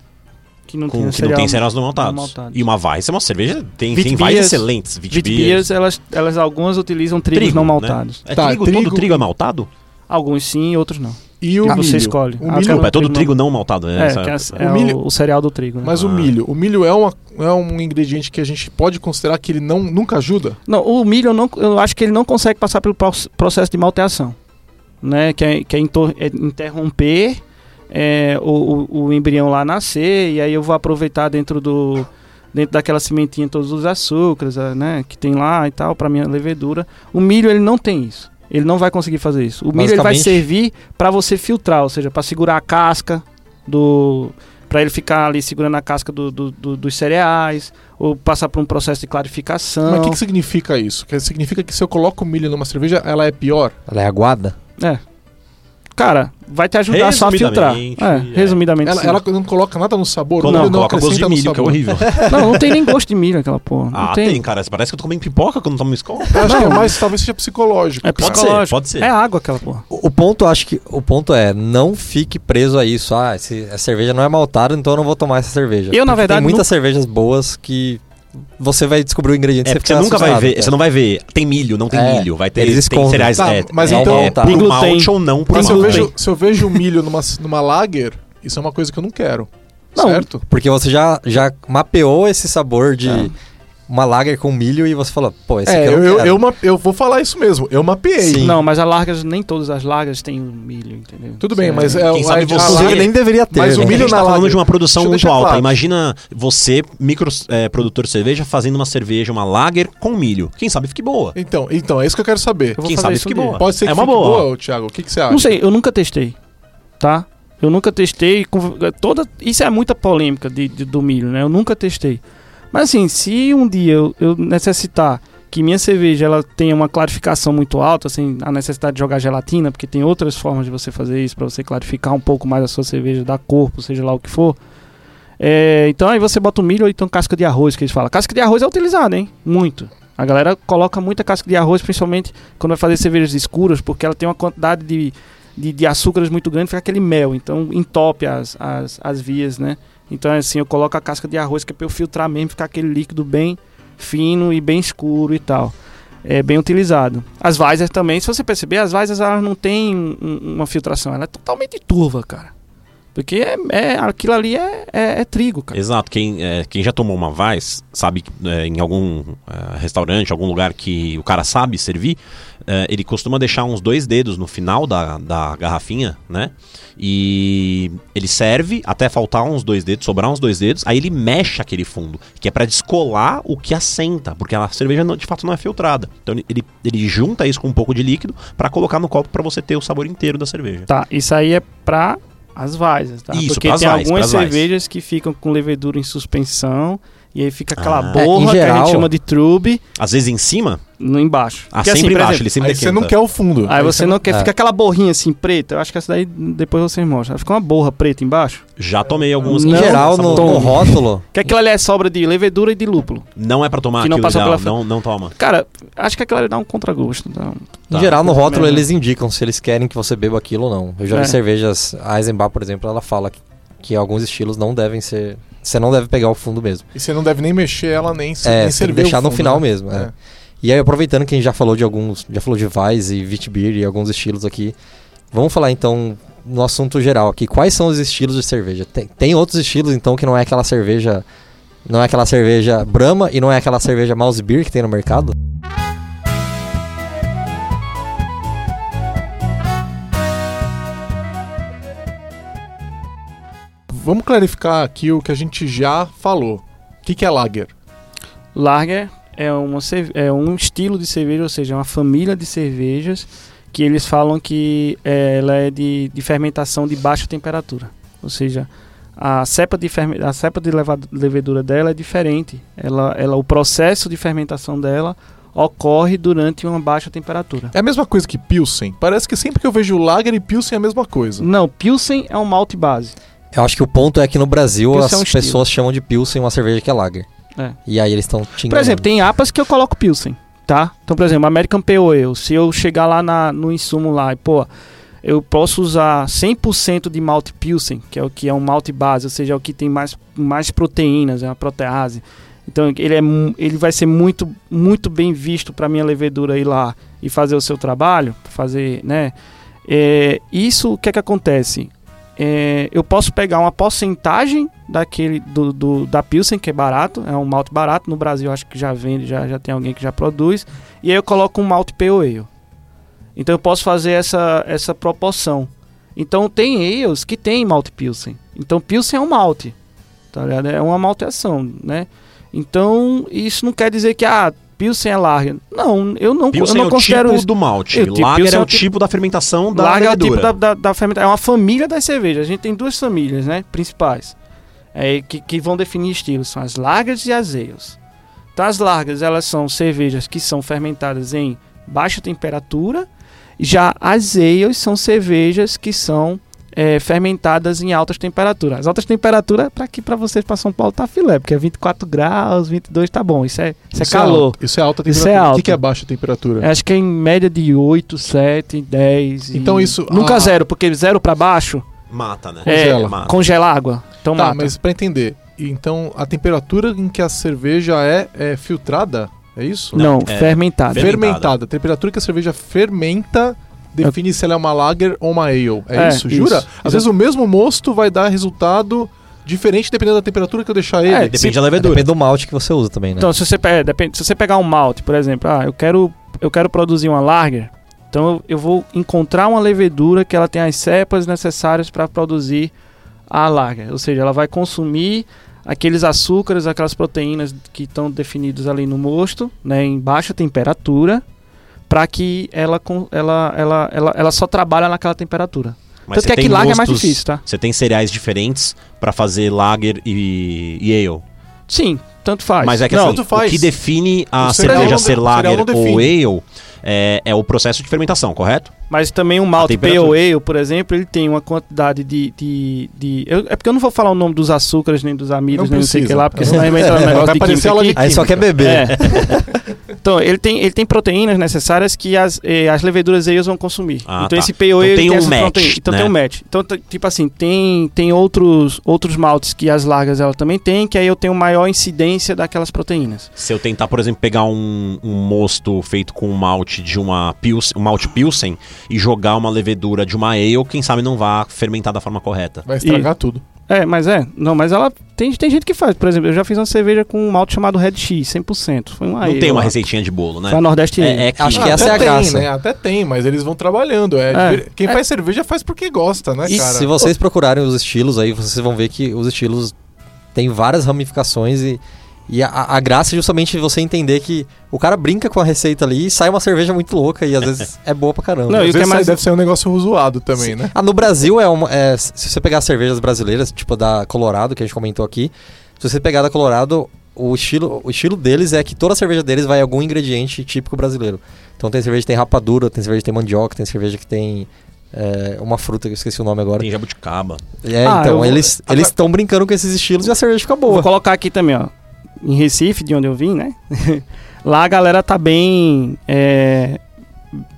que não, com, tinha que não tem cereais não maltados. não maltados. E uma Weiss é uma cerveja, tem, Wheat tem Weiss beers- excelentes. Beers. beers, elas, elas algumas utilizam trigos Trigo, não né? maltados. É Tá, trigo, trigo- todo trigo é maltado? Alguns sim, outros não. E o Ah, você milho. escolhe. O Ah, milho, Desculpa, é todo trigo trigo não maltado, né? É, é, é O o, milho- o cereal do trigo. Né? mas o Ah. milho, o milho é, uma, é um ingrediente que a gente pode considerar que ele não, nunca ajuda? Não, o milho eu, não, eu acho que ele não consegue passar pelo proce- processo de malteação, né? Que é, que é é interromper é, o, o, o embrião lá nascer e aí eu vou aproveitar dentro do dentro daquela sementinha todos os açúcares, ah, né? Que tem lá e tal para minha levedura. O milho ele não tem isso. Ele não vai conseguir fazer isso. O milho ele vai servir para você filtrar, ou seja, para segurar a casca do para ele ficar ali segurando a casca do- do- do- dos cereais ou passar por um processo de clarificação. Mas o que, que significa isso? Que significa que se eu coloco milho numa cerveja, ela é pior? Ela é aguada? É. Cara, vai te ajudar só a filtrar. Resumidamente, É, é. resumidamente. Ela, sim. ela não coloca nada no sabor? Não, milho coloca gosto de milho, que é horrível. Não, não tem nem gosto de milho aquela porra. Não Ah, tem. tem, cara. Parece que eu tô comendo pipoca quando tomo escola. Eu acho que é mais, talvez seja psicológico. É cara. Pode ser, psicológico. pode ser. É água aquela porra. O, o ponto, acho que. O ponto é, não fique preso a isso. Ah, esse, a cerveja não é maltada, então eu não vou tomar essa cerveja. Eu, na Porque verdade, Tem muitas nunca- cervejas boas que você vai descobrir o ingrediente É, você fica nunca vai ver, cara. você não vai ver, tem milho, não tem É, milho, vai ter eles tem cereais, Tá, é, mas é, então- é Glúten. malte ou não por Mas se eu, vejo, se eu vejo milho numa, numa lager, isso é uma coisa que eu não quero. Não. Certo? Porque você já, já mapeou esse sabor de É. uma lager com milho e você fala, pô, esse É, aqui eu eu, não eu, quero. eu, ma- eu vou falar isso mesmo. Eu mapeei. Sim. Não, mas as largas, nem todas as largas têm milho, entendeu? Tudo bem, mas é, Quem a- sabe a você- lager- nem deveria ter. Mas o né? a milho gente tá falando lager. de uma produção muito alta. claro. Imagina você, micro é, produtor de cerveja, fazendo uma cerveja, uma lager com milho. Quem sabe fique boa. Então, então, é isso que eu quero saber. Eu Quem sabe fique boa. Pode ser que é uma fique boa. boa, Thiago. O que, que você acha? Não sei, eu nunca testei, tá? Eu nunca testei. Toda, isso é muita polêmica de, de- do milho, né? Eu nunca testei. Mas assim, se um dia eu, eu necessitar que minha cerveja ela tenha uma clarificação muito alta, assim, a necessidade de jogar gelatina, porque tem outras formas de você fazer isso para você clarificar um pouco mais a sua cerveja, dar corpo, seja lá o que for. É, então aí você bota o milho ou então casca de arroz, que eles falam. Casca de arroz é utilizada, hein? Muito. A galera coloca muita casca de arroz, principalmente quando vai fazer cervejas escuras, porque ela tem uma quantidade de, de, de açúcares muito grande, fica aquele mel, então entope as, as, as vias, né? Então assim, eu coloco a casca de arroz que é pra eu filtrar mesmo, ficar aquele líquido bem fino e bem escuro e tal. É bem utilizado. As Weisers também, se você perceber, as Weisers elas não têm um- uma filtração, ela é totalmente turva, cara. Porque é, é- aquilo ali é, é, é trigo, cara. Exato. Quem, é, quem já tomou uma Weiss sabe é, em algum é, restaurante, algum lugar que o cara sabe servir, é, ele costuma deixar uns dois dedos no final da, da garrafinha, né? E ele serve até faltar uns dois dedos, sobrar uns dois dedos, aí ele mexe aquele fundo, que é pra descolar o que assenta, porque a cerveja não- de fato não é filtrada. Então ele- ele, junta isso com um pouco de líquido pra colocar no copo pra você ter o sabor inteiro da cerveja. Tá, isso aí é pra as Weisers, tá? Isso, Porque tem Weiss, algumas cervejas que ficam com levedura em suspensão e aí fica aquela Ah. borra É, em que a geral- gente chama de trube. Às vezes em cima, no embaixo. Ah, Porque, sempre assim, embaixo, exemplo, ele sempre Aí você não quer o fundo. Aí você não quer, É. fica aquela borrinha assim preta. Eu acho que essa daí depois vocês mostram. Fica uma borra preta embaixo. Já tomei alguns. Em Não, geral, no, no rótulo, Que aquilo ali é sobra de levedura e de lúpulo. Não é pra tomar Que não aquilo passa pela- não, não toma. Cara, acho que aquilo ali dá um contragosto. Dá um- em Tá. geral, no rótulo eles indicam se eles querem que você beba aquilo ou não. Eu já É. vi cervejas, a Eisenbach, por exemplo, ela fala que, que alguns estilos não devem ser... Você não deve pegar o fundo mesmo. E você não deve nem mexer ela, nem, se- É, nem servir deixar o no fundo, final né? mesmo. é. É. E aí, aproveitando que a gente já falou de alguns, já falou de Weiss e Witbier e alguns estilos aqui, vamos falar então no assunto geral aqui. Quais são os estilos de cerveja? Tem, tem outros estilos então que não é aquela cerveja, não é aquela cerveja Brahma e não é aquela cerveja Mouse Beer que tem no mercado? Vamos clarificar aqui o que a gente já falou. O que, que é lager? Lager é, uma, é um estilo de cerveja, ou seja, é uma família de cervejas que eles falam que é, ela é de, de fermentação de baixa temperatura. Ou seja, a cepa de, ferme- a cepa de levedura dela é diferente. Ela, ela, o processo de fermentação dela ocorre durante uma baixa temperatura. É a mesma coisa que Pilsen. Parece que sempre que eu vejo lager e Pilsen é a mesma coisa. Não, Pilsen é um malte base. Eu acho que o ponto é que no Brasil Pilsen as é um pessoas chamam de Pilsen uma cerveja que é Lager. É. E aí eles estão te Por exemplo, tem APAs que eu coloco Pilsen, tá? Então, por exemplo, American Pale Ale, se eu chegar lá na- no insumo lá e, pô, eu posso usar 100% de malte Pilsen, que é o que é um malte base, ou seja, é o que tem mais, mais proteínas, é uma protease. Então, ele, é, ele vai ser muito, muito bem visto para minha levedura ir lá e fazer o seu trabalho, fazer, né? É, isso, o que é que acontece? É, eu posso pegar uma porcentagem daquele do, do- da Pilsen, que é barato, é um malte barato. No Brasil acho que já vende, já, já tem alguém que já produz. E aí eu coloco um malte pale ale. Então eu posso fazer essa, essa proporção. Então tem ales que tem malte Pilsen. Então Pilsen é um malte, tá ligado? É uma malteação, né? Então isso não quer dizer que ah, Pilsen é lager. Não, eu não, Pilsen eu é não o considero tipo isso. do malte. Eu, tipo, Lager é é o tipo- da fermentação da Lager é o tipo levedura. da, da, da fermentação. É uma família das cervejas. A gente tem duas famílias, né? Principais. É, que, que vão definir estilos. São as lagers e as ales. Então as lagers, elas são cervejas que são fermentadas em baixa temperatura. Já as ales são cervejas que são é, fermentadas em altas temperaturas. As altas temperaturas, para aqui para vocês para São Paulo tá filé, porque é 24 graus, 22 tá bom. Isso é, isso é calor. alto, isso é alta Isso temperatura. é O que, alto. que é baixa temperatura? Acho que é em média de 8, 7, 10. e- Então isso- Nunca ah. zero, porque zero pra baixo Mata, né? Congela. é Mata. congela água. Então tá, mata. mas pra entender, então a temperatura em que a cerveja é, é filtrada, é isso? Não, é fermentada. fer- Fermentada. fermentada. A temperatura que a cerveja fermenta define se ela é uma lager ou uma ale. É, É, isso? Jura? isso. Às vezes o mesmo mosto vai dar resultado diferente dependendo da temperatura que eu deixar ele. É, Depende se- da levedura. Depende do malte que você usa também, né? Então, se você, é, depende, se você pegar um malte, por exemplo, ah, eu quero, eu quero produzir uma lager, então eu, eu vou encontrar uma levedura que ela tem as cepas necessárias para produzir a lager. Ou seja, ela vai consumir aqueles açúcares, aquelas proteínas que estão definidos ali no mosto, né, em baixa temperatura, para que ela, ela, ela, ela, ela só trabalha naquela temperatura. Mas Tanto que aqui lager é mais difícil, tá? Você tem cereais diferentes pra fazer lager e, e ale. Sim, tanto faz. Mas é que Não, assim, tanto faz. o que define a O cereal cerveja não ser lager não ou ale é, é o processo de fermentação, correto? Mas também um malte pale temperatura. ale, por exemplo, ele tem uma quantidade de... de, de- eu- é porque eu não vou falar o nome dos açúcares, nem dos amidos, Não nem não sei o que precisa. lá, porque senão vai entrar no negócio Vai de química aula de. Aí só quer beber. É. então, ele tem, ele tem proteínas necessárias que as, eh, as leveduras ales vão consumir. Ah, então tá. esse pale Então ale tem um essas match. Então né? tem um match. Então, tipo assim, tem, tem outros, outros maltes que as largas ela também tem, que aí eu tenho maior incidência daquelas proteínas. Se eu tentar, por exemplo, pegar um, um mosto feito com um malte de uma Pilsen, um malte Pilsen e jogar uma levedura de uma ale, quem sabe não vá fermentar da forma correta. Vai estragar tudo. É, mas é. Não, mas ela. Tem, tem gente que faz. Por exemplo, eu já fiz uma cerveja com um malte chamado Red X, 100%. Foi uma Não ale tem uma lá. receitinha de bolo, né? Foi a Nordeste. É, é que Acho que Ah, essa até é a tem, graça. Né? Até tem, mas eles vão trabalhando. É, É. Quem É. faz cerveja faz porque gosta, né, E cara? se vocês procurarem os estilos aí, vocês vão ver que os estilos têm várias ramificações e, e a, a graça é justamente você entender que o cara brinca com a receita ali e sai uma cerveja muito louca e às vezes é boa pra caramba. Não, Às e que vezes é mais- deve ser um negócio zoado também, né? Ah, no Brasil é uma. é, se você pegar as cervejas brasileiras, tipo da Colorado, que a gente comentou aqui, se você pegar da Colorado, o estilo, o estilo deles é que toda cerveja deles vai algum ingrediente típico brasileiro. Então tem cerveja que tem rapadura, tem cerveja que tem mandioca, tem cerveja que tem é, uma fruta que eu esqueci o nome agora. Tem jabuticaba. É, Ah, eu então vou- eles eles estão brincando com esses estilos e a cerveja fica Vou boa. colocar aqui também, ó. Em Recife, de onde eu vim, né? Lá a galera tá bem. é,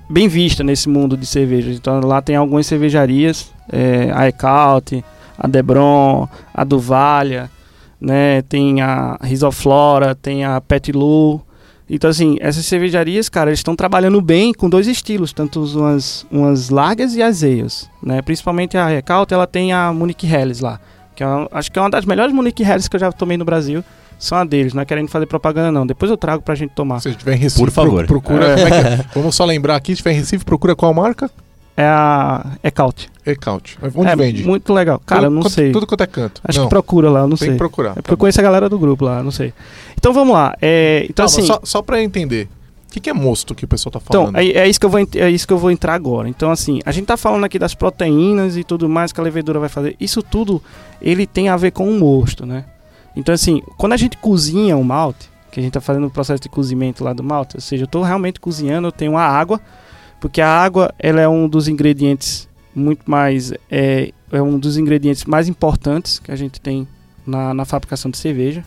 bem vista nesse mundo de cervejas. Então lá tem algumas cervejarias, é, a Ecaute, a Debron, a Duvalha, né? Tem a Risoflora, tem a Petilu. Então assim, essas cervejarias, cara, estão trabalhando bem com dois estilos, tanto umas, umas largas e as ales, né? Principalmente a Ecaute, ela tem a Munich Helles lá, que é acho que é uma das melhores Munich Helles que eu já tomei no Brasil. São a deles, não é querendo fazer propaganda não. Depois eu trago pra gente tomar. Se estiver em Recife, Por favor. pro- procura. como é que é? Vamos só lembrar aqui, se estiver em Recife, procura qual marca? É a Ecaute. Ecaute. Onde é vende? muito legal. Cara, eu Tudo não quanto- sei. Tudo quanto é canto. Acho não, que procura lá, eu não tem sei. que procurar. É porque eu conheço a galera do grupo lá, eu não sei. Então vamos lá. É, então Calma, assim, só, só pra eu entender. O que, que é mosto que o pessoal tá então falando? é, é isso que eu vou é isso que eu vou entrar agora. Então assim, a gente tá falando aqui das proteínas e tudo mais que a levedura vai fazer. Isso tudo ele tem a ver com o mosto, né? Então assim, quando a gente cozinha o malte, que a gente tá fazendo o processo de cozimento lá do malte, ou seja, eu tô realmente cozinhando, eu tenho a água, porque a água ela é um dos ingredientes muito mais é, é um dos ingredientes mais importantes que a gente tem na, na fabricação de cerveja,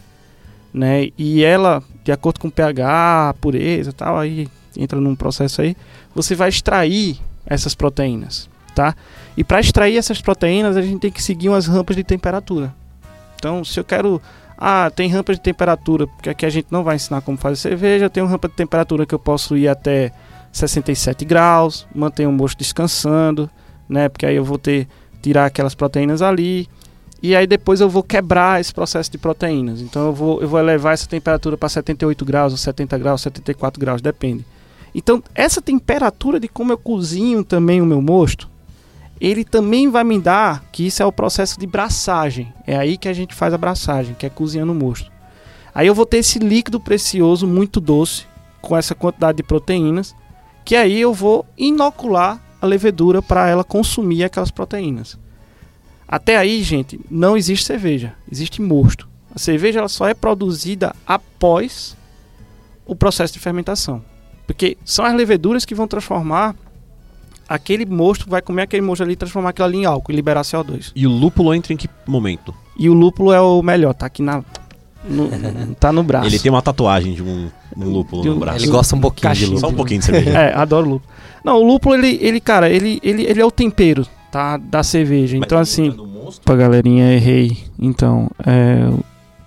né? E ela, de acordo com o pH, pureza, tal, aí entra num processo aí, você vai extrair essas proteínas, tá? E para extrair essas proteínas, a gente tem que seguir umas rampas de temperatura. Então, se eu quero ah, tem rampas de temperatura, porque aqui a gente não vai ensinar como fazer cerveja. Tem uma rampa de temperatura que eu posso ir até 67 graus, manter o mosto descansando, né? Porque aí eu vou ter tirar aquelas proteínas ali. E aí depois eu vou quebrar esse processo de proteínas. Então eu vou, eu vou elevar essa temperatura para 78 graus, ou 70 graus, 74 graus, depende. Então essa temperatura de como eu cozinho também o meu mosto, ele também vai me dar que isso é o processo de braçagem. É aí que a gente faz a braçagem, que é cozinhando o mosto. Aí eu vou ter esse líquido precioso muito doce, com essa quantidade de proteínas, que aí eu vou inocular a levedura para ela consumir aquelas proteínas. Até aí, gente, não existe cerveja, existe mosto. A cerveja ela só é produzida após o processo de fermentação. Porque são as leveduras que vão transformar aquele mosto, vai comer aquele mosto ali e transformar aquilo ali em álcool e liberar CO2. E o lúpulo entra em que momento? E o lúpulo é o melhor, tá aqui na. no- tá no braço. Ele tem uma tatuagem de um, um lúpulo De um- no braço. Ele gosta um pouquinho de lúpulo. Só um pouquinho de cerveja. É, adoro lúpulo. Não, o lúpulo, ele, ele cara, ele, ele, ele é o tempero, tá? Da cerveja. Então, assim. Opa, galerinha, errei. Então, é,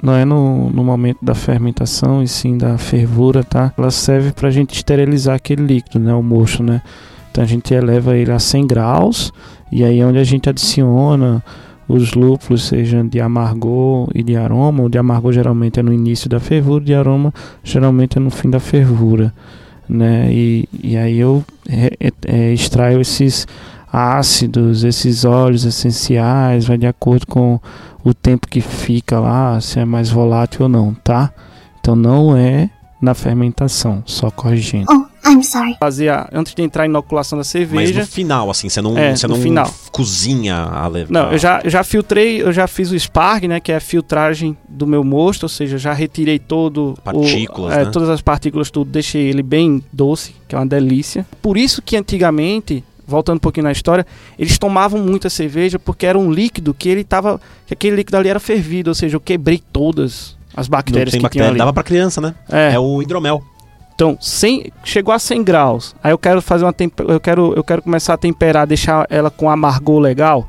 não é no, no momento da fermentação, e sim da fervura, tá? Ela serve pra gente esterilizar aquele líquido, né? O mosto, né? Então a gente eleva ele a 100 graus, e aí é onde a gente adiciona os lúpulos, sejam de amargor e de aroma. O de amargor geralmente é no início da fervura, de aroma geralmente é no fim da fervura, né? E, e aí eu é, é, extraio esses ácidos, esses óleos essenciais, vai de acordo com o tempo que fica lá, se é mais volátil ou não, tá? Então não é na fermentação, só corrigindo. Oh, I'm sorry. Fazer a- antes de entrar a inoculação da Mas cerveja. no final, assim, você não, É, você não final. cozinha a leve. Não, eu já, eu já filtrei, eu já fiz o sparg, né, que é a filtragem do meu mosto, ou seja, já retirei todo Partículas, o, é, né? todas as partículas, tudo, deixei ele bem doce, que é uma delícia. Por isso que antigamente, voltando um pouquinho na história, eles tomavam muita cerveja porque era um líquido que ele tava, que aquele líquido ali era fervido, ou seja, eu quebrei todas as Não bactérias tem que tinham bactéria. ali. Dava pra criança, né? É. É o hidromel. Então, 100, chegou a 100 graus. Aí eu quero fazer uma eu quero eu quero começar a temperar, deixar ela com amargor legal,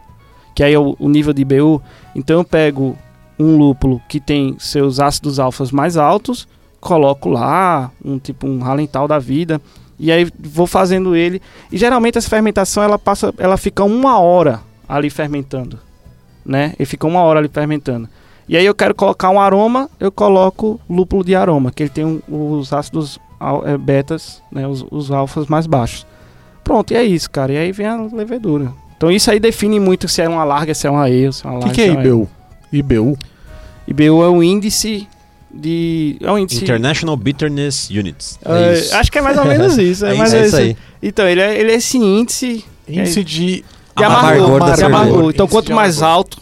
que aí é o, o nível de BU. Então eu pego um lúpulo que tem seus ácidos alfas mais altos, coloco lá um tipo um ralental da vida e aí vou fazendo ele. E geralmente essa fermentação ela passa, ela fica uma hora ali fermentando, né? E fica uma hora ali fermentando. E aí eu quero colocar um aroma, eu coloco lúpulo de aroma, que ele tem um- os ácidos betas, né, os, os alfas mais baixos. Pronto, e é isso, cara. E aí vem a levedura. Então isso aí define muito se é uma larga, se é uma E, se é uma O larga. que, que é. IBU? IBU? IBU é um índice de... É um índice... International Bitterness Units. É, isso. acho que é mais ou menos isso. É, É mais É ou isso aí. Então, ele é, ele é esse índice Índice de de Amargor amargor. de amargor. Então, Índice quanto mais amargor. alto,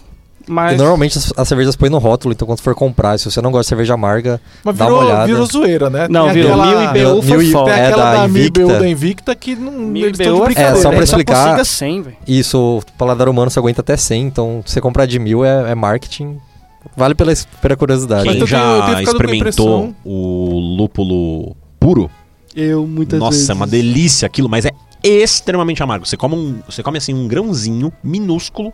Mas E normalmente as, as cervejas põem no rótulo, então quando for comprar, se você não gosta de cerveja amarga, Mas Dá virou, uma olhada. virou zoeira, né? Não, Tem virou. aquela- Mil e BU foi Mil foda. Tem é aquela da Invicta. BU da Invicta que não. Mil eles BU estão de é. É, só pra explicar- consiga 100, velho. isso, o paladar humano se aguenta até 100, então você comprar de mil é, é marketing. Vale pela, pela curiosidade. Quem já experimentou o lúpulo puro, Eu, muitas nossa, é uma delícia aquilo, mas é extremamente amargo. Você come, um, você come assim um grãozinho minúsculo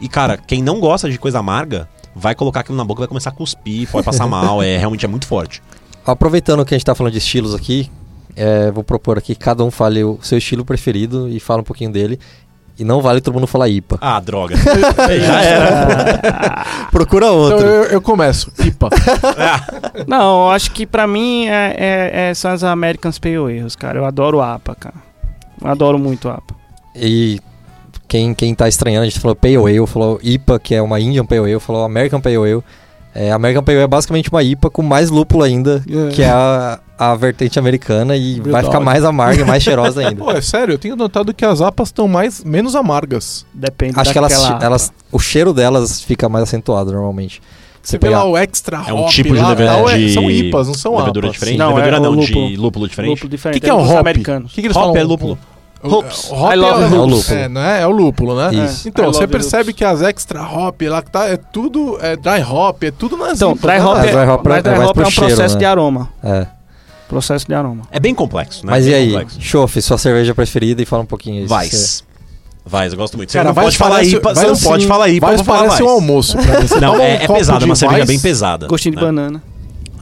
e, cara, quem não gosta de coisa amarga, vai colocar aquilo na boca e vai começar a cuspir, pode passar mal, é realmente é muito forte. Aproveitando que a gente tá falando de estilos aqui, é, vou propor aqui que cada um fale o seu estilo preferido e fala um pouquinho dele. E não vale todo mundo falar IPA. Ah, droga. Já era. Procura Então outro. eu, eu começo. IPA. Não, eu acho que pra mim é, é- é- são as Americans Pale Ales, cara. Eu adoro APA, cara. Adoro muito APA. E quem, quem tá estranhando, a gente falou Pale Ale, falou IPA, que é uma Indian Pale Ale, falou American Pale Ale. É, American Pale Ale é basicamente uma IPA com mais lúpulo ainda, que é a, a vertente americana e vai ficar mais amarga e mais cheirosa ainda. Pô, é sério, eu tenho notado que as APAs estão mais, menos amargas. Depende Acho que elas, APA. elas, o cheiro delas fica mais acentuado normalmente. Você vê pegar- lá o extra É um hop tipo de levedura é- de... São IPAs, não são levedura diferente? Não, levedura é não, o de lúpulo. lúpulo diferente. Lúpulo O diferente. que, que é o hop? americanos. O que, que eles Hop falam? é lúpulo. Hops. O hop I love é, o É o lúpulo. É, não é? É o lúpulo, né? Isso. Então, você percebe que as extra hop lá que tá, é tudo é dry hop, é tudo nas Então, IPAs, dry né? hop, é, dry hop é- é dry hop é um processo né? de aroma. É. Processo de aroma. É bem complexo, né? Mas Bem e aí, complexo. Choff, sua cerveja preferida e fala um pouquinho aí. Vais. Eu gosto muito. Você Cara, não Vais pode falar parece- IPA, você Vais não pode sim, falar IPA, Vais vou falar parece um almoço pra mim. Você Não, toma é, um é copo pesado, é de uma cerveja Weiss, bem pesada. Gostinho de né? banana.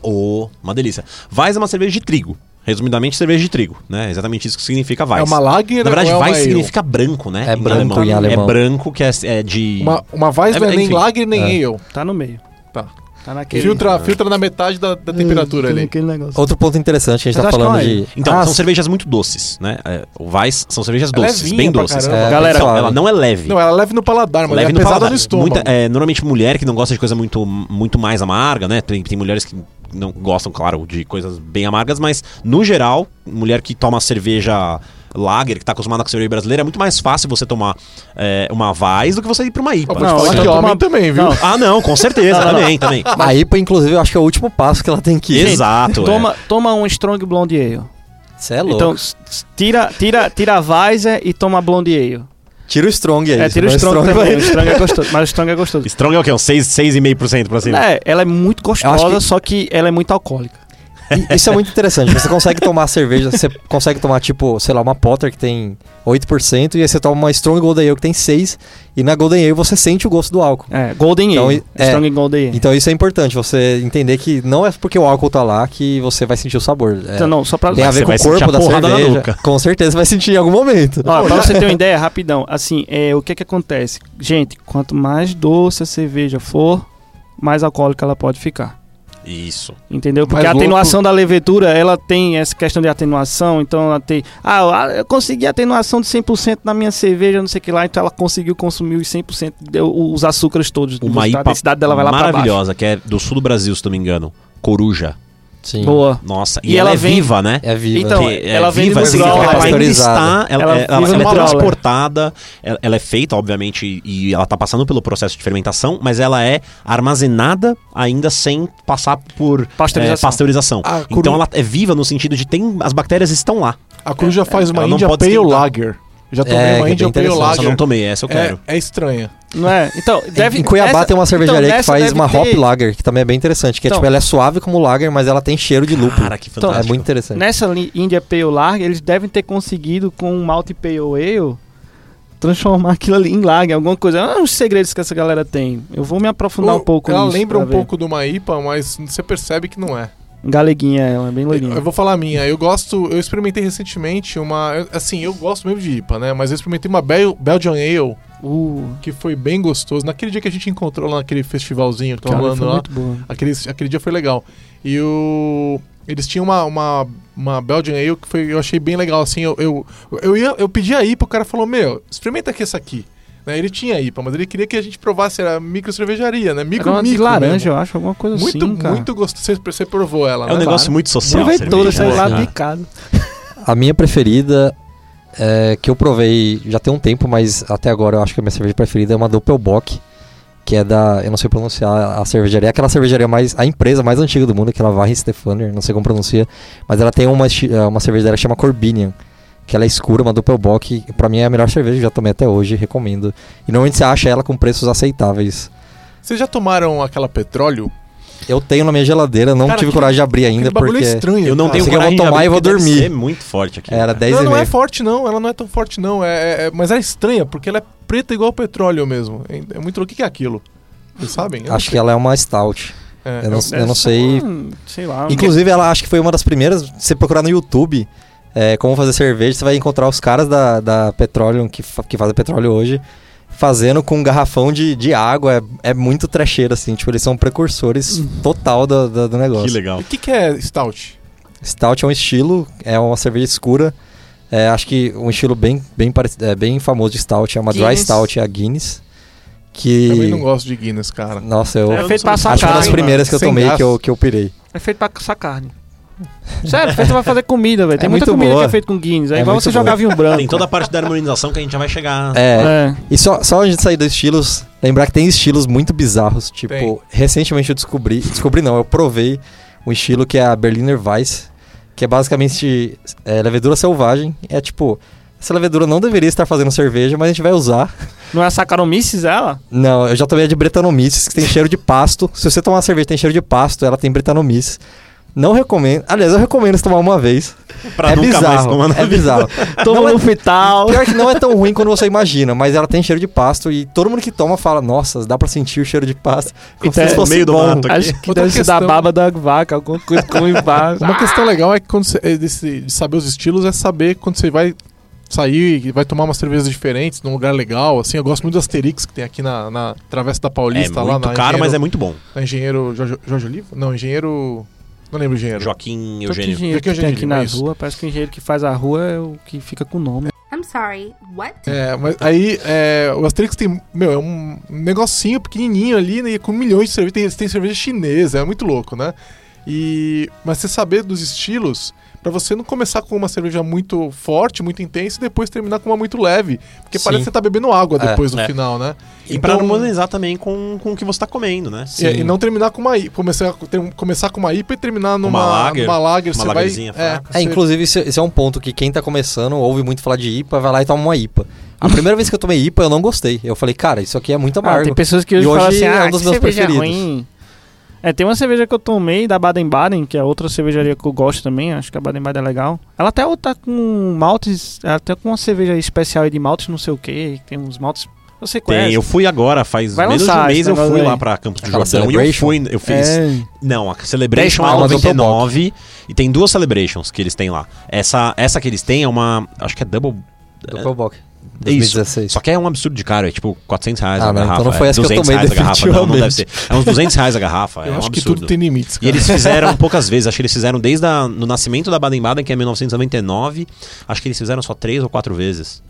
Oh, uma delícia. Vais é uma cerveja de trigo. Resumidamente, cerveja de trigo, né? Exatamente isso que significa Vais. É uma lager Na verdade, ou é uma Weiss ale? significa branco, né? É branco em alemão. É branco, que é, é de... Uma, uma Weiss É, não é nem enfim. lager nem É. ale. Tá no meio. Tá. Tá naquele... Filtra, filtra na metade da, da temperatura ali. Outro ponto interessante, a gente Mas tá que falando é. de. Então, Ah, são cervejas muito doces, né? É, o Weiss são cervejas É doces, bem doces. É, Galera, suave. ela não é leve. Não, ela leve no paladar, mas leve é no pesada paladar. no estômago. Muita, é, normalmente mulher que não gosta de coisa muito, muito mais amarga, né? Tem, tem mulheres que não gostam, claro, de coisas bem amargas, mas no geral, mulher que toma cerveja lager, que tá acostumada com cerveja brasileira, é muito mais fácil você tomar é, uma Weiss do que você ir pra uma IPA. Não, falar que toma- homem também, viu? Não, Ah, não, com certeza, também, também. A IPA, inclusive, eu acho que é o último passo que ela tem que ir. Exato. é. Toma, toma um Strong Blonde Ale. Você é louco. Então, tira, tira, tira a Weiser e toma a Blonde Ale. tira o Strong aí. É, tira o Strong vai- também. O Strong é gostoso. Mas o Strong é gostoso. Strong é o quê? 6, 6,5% pra cima? É, ela é muito gostosa, que- só que ela é muito alcoólica. E Isso é muito interessante. Você consegue tomar cerveja, você consegue tomar, tipo, sei lá, uma Potter que tem 8%, e aí você toma uma Strong Golden Ale que tem 6%, e na Golden Ale você sente o gosto do álcool. É, Golden Então, Ale. é. Strong Golden Ale. Então isso é importante, você entender que não é porque o álcool tá lá que você vai sentir o sabor. É, Então, não, só pra... tem a Você ver com o corpo da cerveja. Com certeza vai sentir em algum momento. Ó, pra você ter uma ideia, rapidão, assim, é, o que que acontece? Gente, quanto mais doce a cerveja for, mais alcoólica ela pode ficar. Isso. Entendeu? Porque Mais a louco. atenuação da levedura, ela tem essa questão de atenuação, então ela tem... Ah, eu consegui atenuação de 100% na minha cerveja, não sei o que lá, então ela conseguiu consumir os 100%, deu os açúcares todos. Uma a IPA densidade dela vai lá pra baixo. maravilhosa, que é do sul do Brasil, se não me engano. Coruja. Sim. Boa. Nossa, e, E ela, ela é vem- viva, né? É viva. Então, Que é ela vem viva, growler. que ela ainda Pasteurizada. está, ela, Ela ela- vive ela no é growler. transportada, ela, ela é feita, obviamente, e ela está passando pelo processo de fermentação, mas ela é armazenada ainda sem passar por Pasteurização. é, pasteurização. A coru- Então ela é viva no sentido de tem as bactérias estão lá. A Coruja faz uma ela não India pode Pale esquentar. Lager. Já tomei É, uma que é Lager. eu não tomei essa, eu quero. É, é estranha. Não é? Então, deve... em Cuiabá essa- tem uma cervejaria então, que faz uma deve hop ter- lager, que também é bem interessante. Que é, Então- tipo, ela é suave como lager, mas ela tem cheiro de lúpulo. Cara, que Então, é fantástico. muito interessante. Nessa India Pale Lager, eles devem ter conseguido com um Malte Pale Ale transformar aquilo ali em lager, alguma coisa. Ah, os segredos que essa galera tem. Eu vou me aprofundar O- um pouco Ela nisso lembra pra um ver. pouco de uma IPA, mas você percebe que não é. Galeguinha ela, é bem Eu, leguinha. eu vou falar a minha. Eu gosto. Eu experimentei recentemente uma. Assim, eu gosto mesmo de IPA, né? Mas eu experimentei uma Bel Belgian Ale Uh, que foi bem gostoso. Naquele dia que a gente encontrou lá naquele festivalzinho que tava rolando lá. Aquele, aquele dia foi legal. E o. Eles tinham uma, uma, uma Belgian Ale que foi, eu achei bem legal. Assim, eu, eu, eu, ia, eu pedi a IPA, o cara falou: Meu, experimenta aqui essa aqui. Né, Ele tinha IPA, mas ele queria que a gente provasse a micro cervejaria, né? Micro Era uma de micro laranja, mesmo. eu acho, alguma coisa Muito, assim, muito gostoso. Você, provou ela, É um né? negócio muito social. Provei toda, cerveja, saiu né? lá picado. A minha preferida, é, que eu provei já tem um tempo, mas até agora eu acho que a minha cerveja preferida é uma Doppelbock, que é da, eu não sei pronunciar a cervejaria, é aquela cervejaria mais, a empresa mais antiga do mundo, aquela Varre Stefaner, não sei como pronuncia, mas ela tem uma, esti- uma cervejaria que chama Corbinian, que ela é escura, uma Doppelbock, que pra mim é a melhor cerveja que já tomei até hoje, recomendo. E normalmente você acha ela com preços aceitáveis. Vocês já tomaram aquela petróleo? Eu tenho na minha geladeira, não Cara, tive aquele- coragem de abrir ainda, porque é estranho. Eu não cara. tenho aqui eu vou coragem de tomar e vou dormir. ser muito forte aqui. era 10 Não, e não é forte não, ela não é tão forte não, é, é- é- mas ela é estranha, porque ela é preta igual petróleo mesmo. É, é muito louco. O que que é aquilo? Vocês sabem? Eu Acho que ela é uma stout. É, eu não- é- eu não sei. Hum, sei lá. Inclusive, ela acho que foi uma das primeiras. Se você procurar no YouTube é, como fazer cerveja, você vai encontrar os caras da, da Petroleum, que, fa- que fazem petróleo hoje, fazendo com um garrafão de, de água. É, é muito trecheiro, assim. Tipo, eles são precursores total do, do, do negócio. Que legal. E o que, que é stout? Stout é um estilo, é uma cerveja escura. É, acho que um estilo bem, bem, parecido, é, bem famoso de Stout é uma Dry Guinness. Stout, é a Guinness. Que. Também não gosto de Guinness, cara. Nossa, eu. É feito pra Acho que foi uma das primeiras que eu Sem tomei que eu, que eu pirei. É feito pra assar carne. Sério, feito pra fazer comida, velho. Tem É muita comida boa. que é feita com Guinness. É, É igual muito você boa. jogar vinho branco. Tem toda a parte da harmonização que a gente já vai chegar. É, É. E só, só a gente sair dos estilos, lembrar que tem estilos muito bizarros. Tipo, Tem. recentemente eu descobri. Descobri não, eu provei um estilo que é a Berliner Weiss, que é basicamente é, levedura selvagem. É tipo, essa levedura não deveria estar fazendo cerveja, mas a gente vai usar. Não é Saccharomyces ela? Não, eu já tomei a de Brettanomyces, que tem cheiro de pasto. Se você tomar uma cerveja que tem cheiro de pasto, ela tem Brettanomyces. Não recomendo. Aliás, eu recomendo você tomar uma vez. Pra é nunca mais bizarro. tomar na é vida. bizarro. Toma Não é- no fital. Pior que não é tão ruim quando você imagina, mas ela tem cheiro de pasto e todo mundo que toma fala, nossa, dá pra sentir o cheiro de pasto. Como Então, se é fosse meio do bom. mato aqui. Acho que Outra deve ser da questão- baba da vaca, alguma coisa com embaixo. Uma questão legal é que quando você, é desse- de saber os estilos é saber quando você vai sair e vai tomar umas cervejas diferentes num lugar legal. Assim, eu gosto muito do Asterix que tem aqui na, na Travessa da É Paulista, lá muito na caro, mas é muito bom. na Engenheiro Jorge, Jorge Oliva? Não, Engenheiro. Não lembro o engenheiro. Joaquim Eugênio. engenheiro Joaquim que tem aqui Eugênio, é ruas, parece que o engenheiro que faz a rua é o que fica com o nome. I'm sorry, what? É, mas aí é, o Asterix tem, meu, é um negocinho pequenininho ali, né, com milhões de cerveja, tem, tem cerveja chinesa, é muito louco, né? E mas você saber dos estilos pra você não começar com uma cerveja muito forte, muito intensa e depois terminar com uma muito leve, porque Sim. parece que você tá bebendo água É, depois no é. final, né? E pra harmonizar também com, com o que você tá comendo, né? E, e não terminar com uma IPA, começar, ter- começar com uma IPA e terminar numa, Uma lager, numa lager, uma você vai, lagerzinha é, fraca. É, você- inclusive, esse, é um ponto que quem tá começando ouve muito falar de IPA, vai lá e toma uma IPA. A primeira vez que eu tomei IPA, eu não gostei. Eu falei, cara, isso aqui é muito Ah, amargo. tem pessoas que E hoje falam hoje assim, é ah, um dos meus cerveja preferidos. ruim. É, tem uma cerveja que eu tomei da Baden-Baden, que é outra cervejaria que eu gosto também, acho que a Baden-Baden é legal. Ela até tá com maltes, ela até com uma cerveja especial aí de maltes não sei o que, tem uns maltes, você conhece? Tem, eu fui agora, faz Vai menos de um mês eu fui negócio lá aí. pra Campos do Aquela Jordão e eu fui, eu fiz... É. Não, a Celebration é Dez uma malas, 99 e tem duas Celebrations que eles têm lá. Essa, essa que eles têm é uma, acho que é Double... Doppelbock. É isso. 2016. Só que é um absurdo de caro, é tipo 400 reais Ah, a não, garrafa. então não foi é essa que eu 200 tomei reais a garrafa, não, não deve ser. É uns 200 reais a garrafa, é eu um acho que absurdo. tudo tem limites, cara. E eles fizeram poucas vezes, acho que eles fizeram desde a, no nascimento da Baden-Baden, que é 1999, acho que eles fizeram só três ou quatro vezes.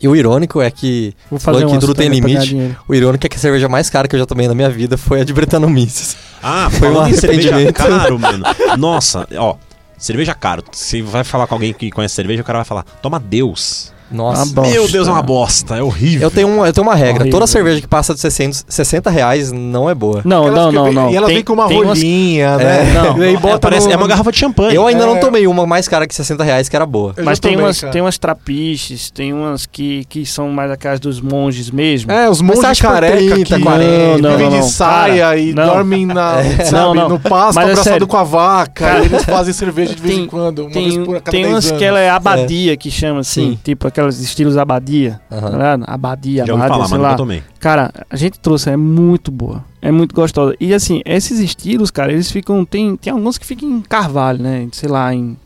E o irônico é que. Vou fazer que uma tudo tem limite. O irônico é que a cerveja mais cara que eu já tomei na minha vida foi a de Brettanomyces. Ah, Foi um em cerveja arrependimento. caro, mano. Nossa, ó, cerveja caro. Você vai falar com alguém que conhece cerveja, o cara vai falar, toma Deus. Nossa. Meu Deus, é uma bosta, é horrível. Eu tenho, uma, eu tenho uma regra. Horrível. Toda cerveja que passa de 60, 60 reais não é boa. Não, Aquelas não, não, vem- não. E ela Tem- vem com uma tem umas- rolinha, É, né? não, e aí É, bota parece, no- é uma garrafa de champanhe. Eu ainda É. não tomei uma mais cara que 60 reais que era boa. Eu Mas tem tomei, umas, cara. tem umas trapiches, tem umas que, que são mais aquelas dos monges mesmo. É, os monges careca 30, que 40, vivem não, de não, saia cara, e não. dormem na, sabe, Não, não. no pasto Mas é abraçado com a vaca. Eles fazem cerveja de vez em quando, uma tem vez por cada tem 10 umas que ela é abadia, que chama assim, Sim. tipo aqueles estilos abadia. Aham. Tá ligado? Abadia, Já abadia, falar, sei mas lá. nunca tomei. Cara, a gente trouxe, é muito boa. É muito gostosa. E assim, esses estilos, cara, eles ficam. Tem, tem alguns que ficam em carvalho, né? Sei lá, em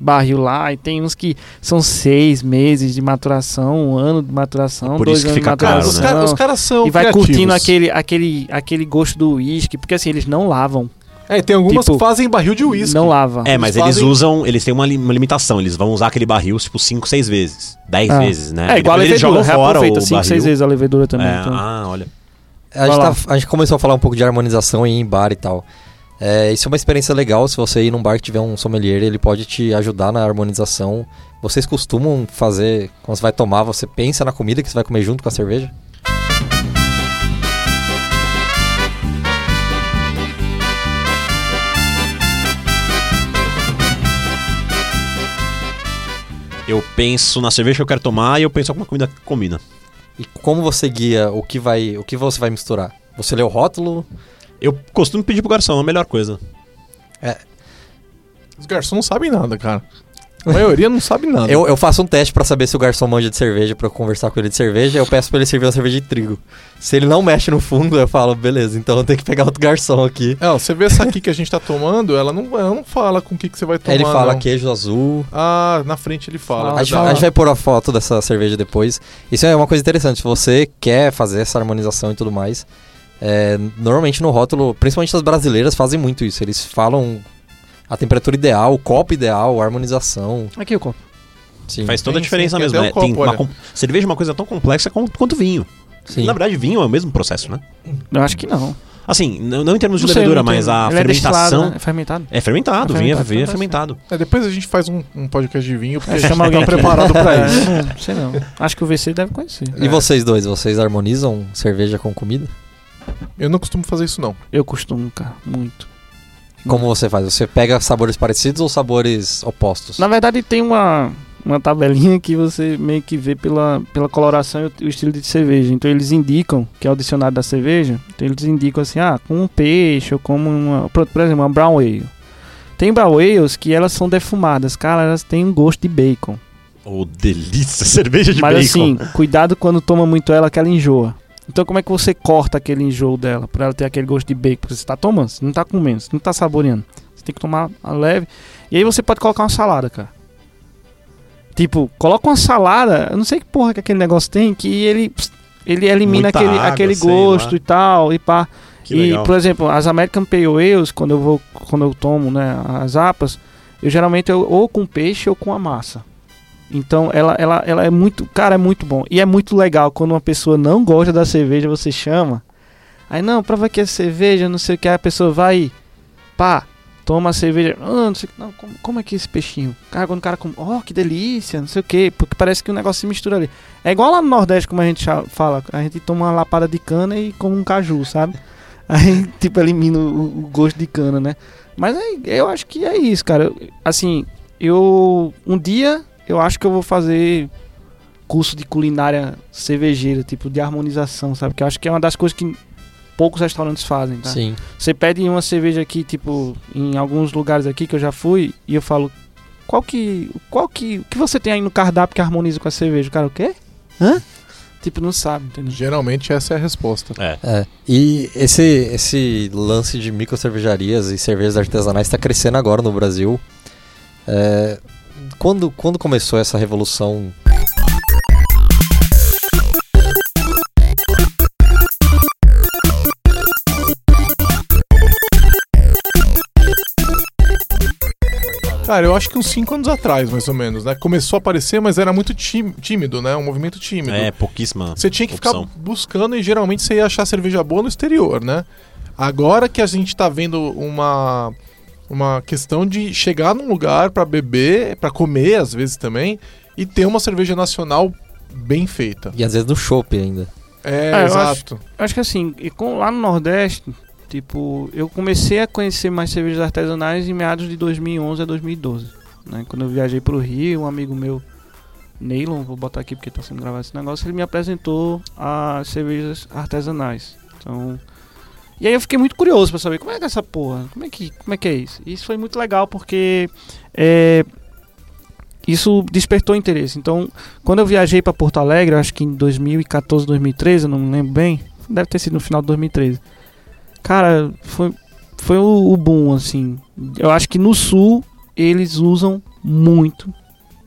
barril lá. E tem uns que são seis meses de maturação, um ano de maturação, Por dois isso que anos fica de caro, Cara, os, maturação. caras, os caras são E vai criativos. curtindo aquele, aquele, aquele gosto do uísque, porque assim, eles não lavam. É, tem algumas tipo, que fazem barril de uísque. Não lava. É, mas Eles eles fazem- usam, eles têm uma, li- uma limitação, eles vão usar aquele barril tipo 5, 6 vezes, 10 Ah. vezes, né? É, igual a depois eles levedura, jogam fora reaproveita o 5, barril. 6 vezes a levedura também. É, então. Ah, olha. A gente, tá- a gente começou a falar um pouco de harmonização em bar e tal. É, isso é uma experiência legal. Se você ir num bar que tiver um sommelier, ele pode te ajudar na harmonização. Vocês costumam fazer, quando você vai tomar, você pensa na comida que você vai comer junto com a cerveja? Eu penso na cerveja que eu quero tomar e eu penso alguma comida que combina. E como você guia o que vai, o que você vai misturar? Você lê o rótulo? Eu costumo pedir pro garçom, é a melhor coisa. Os garçons não sabem nada, cara. A maioria não sabe nada. Eu, eu faço um teste pra saber se o garçom manja de cerveja, pra eu conversar com ele de cerveja. Eu peço pra ele servir uma cerveja de trigo. Se ele não mexe no fundo, eu falo, beleza, então eu tenho que pegar outro garçom aqui. É, ó, você vê essa aqui que a gente tá tomando, ela não, ela não fala com o que, que você vai tomar. Ele fala não. queijo azul. Ah, na frente ele fala. Fala, A gente, a- gente vai pôr a foto dessa cerveja depois. Isso é uma coisa interessante. Se você quer fazer essa harmonização e tudo mais, é, normalmente no rótulo, principalmente as brasileiras, fazem muito isso. Eles falam a temperatura ideal, o copo ideal, a harmonização. Aqui o copo. Sim. Faz toda a diferença sim, mesmo. até né? copo, Tem uma com- Cerveja é uma coisa tão complexa com- quanto vinho. Sim. Na verdade, vinho é o mesmo processo, né? Eu acho que não. Assim, não em termos de Não levedura, mas a Ele é fermentação. né? É fermentado. É fermentado, É vinho é, é fermentado. É, depois a gente faz um, um podcast de vinho, porque a gente Chama tá alguém preparado pra É, isso. não sei não. Acho que o VC deve conhecer. E vocês dois, vocês harmonizam cerveja com comida? Eu não costumo fazer isso, não. Eu costumo, cara, muito. Como você faz? Você pega sabores parecidos ou sabores opostos? Na verdade, tem uma, uma tabelinha que você meio que vê pela, pela coloração e o, o estilo de cerveja. Então, eles indicam, que é o dicionário da cerveja, então eles indicam assim, ah, como um peixe ou como uma... Por, por exemplo, uma brown ale. Tem brown ales que elas são defumadas, cara, elas têm um gosto de bacon. Oh, delícia! Cerveja de Mas bacon. assim, cuidado quando toma muito ela que ela enjoa. Então como é que você corta aquele enjoo dela pra ela ter aquele gosto de bacon? Porque você tá tomando, você não tá comendo, você não tá saboreando. Você tem que tomar leve. E aí você pode colocar uma salada, cara. Tipo, coloca uma salada, eu não sei que porra que aquele negócio tem, que ele ele elimina Muita aquele, água, aquele gosto lá. e tal, e pá. Que e, legal. por exemplo, as American Pale Ales, quando eu vou quando eu tomo, né, as apas, eu geralmente eu, ou com peixe ou com a massa. Então ela, ela, ela é muito, cara, é muito bom. E é muito legal quando uma pessoa não gosta da cerveja, você chama. Aí não, prova aqui a cerveja, não sei o que, aí a pessoa vai, pá, toma a cerveja. Ah, não sei que, não, como, como é que é esse peixinho? Cara, quando o cara come, oh, que delícia, não sei o que, porque parece que o negócio se mistura ali. É igual lá no Nordeste, como a gente fala, a gente toma uma lapada de cana e come um caju, sabe? Aí, tipo, elimina o, o gosto de cana, né? Mas aí, eu acho que é isso, cara. Assim, eu. Um dia eu acho que eu vou fazer curso de culinária cervejeira, tipo, de harmonização, sabe? Que eu acho que é uma das coisas que poucos restaurantes fazem, tá? Sim. Você pede uma cerveja aqui, tipo, em alguns lugares aqui que eu já fui, e eu falo, qual que. Qual que. O que você tem aí no cardápio que harmoniza com a cerveja? O cara, o quê? Hã? Tipo, não sabe, entendeu? Geralmente essa é a resposta. É. É. E esse, esse lance de micro cervejarias e cervejas artesanais está crescendo agora no Brasil. É, quando, quando começou essa revolução? Cara, eu acho que uns 5 anos atrás, mais ou menos, né? Começou a aparecer, mas era muito tím- tímido, né? Um movimento tímido. É, pouquíssima. Você tinha que opção. ficar buscando e geralmente você ia achar cerveja boa no exterior, né? Agora que a gente tá vendo uma, uma questão de chegar num lugar pra beber, pra comer às vezes também, e ter uma cerveja nacional bem feita. E às vezes no chopp ainda. É, É, eu exato. Acho que assim, e com, lá no Nordeste, tipo, eu comecei a conhecer mais cervejas artesanais em meados de 2011 a 2012. Né? Quando eu viajei pro Rio, um amigo meu, Neylon, vou botar aqui porque tá sendo gravado esse negócio, ele me apresentou as cervejas artesanais. Então. E aí eu fiquei muito curioso pra saber como é que é essa porra, como é que, como é, que é isso? E isso foi muito legal porque é, isso despertou interesse. Então, quando eu viajei pra Porto Alegre, acho que em 2014, 2013, eu não me lembro bem, deve ter sido no final de 2013. Cara, foi, foi o, o boom, assim. Eu acho que no sul eles usam muito.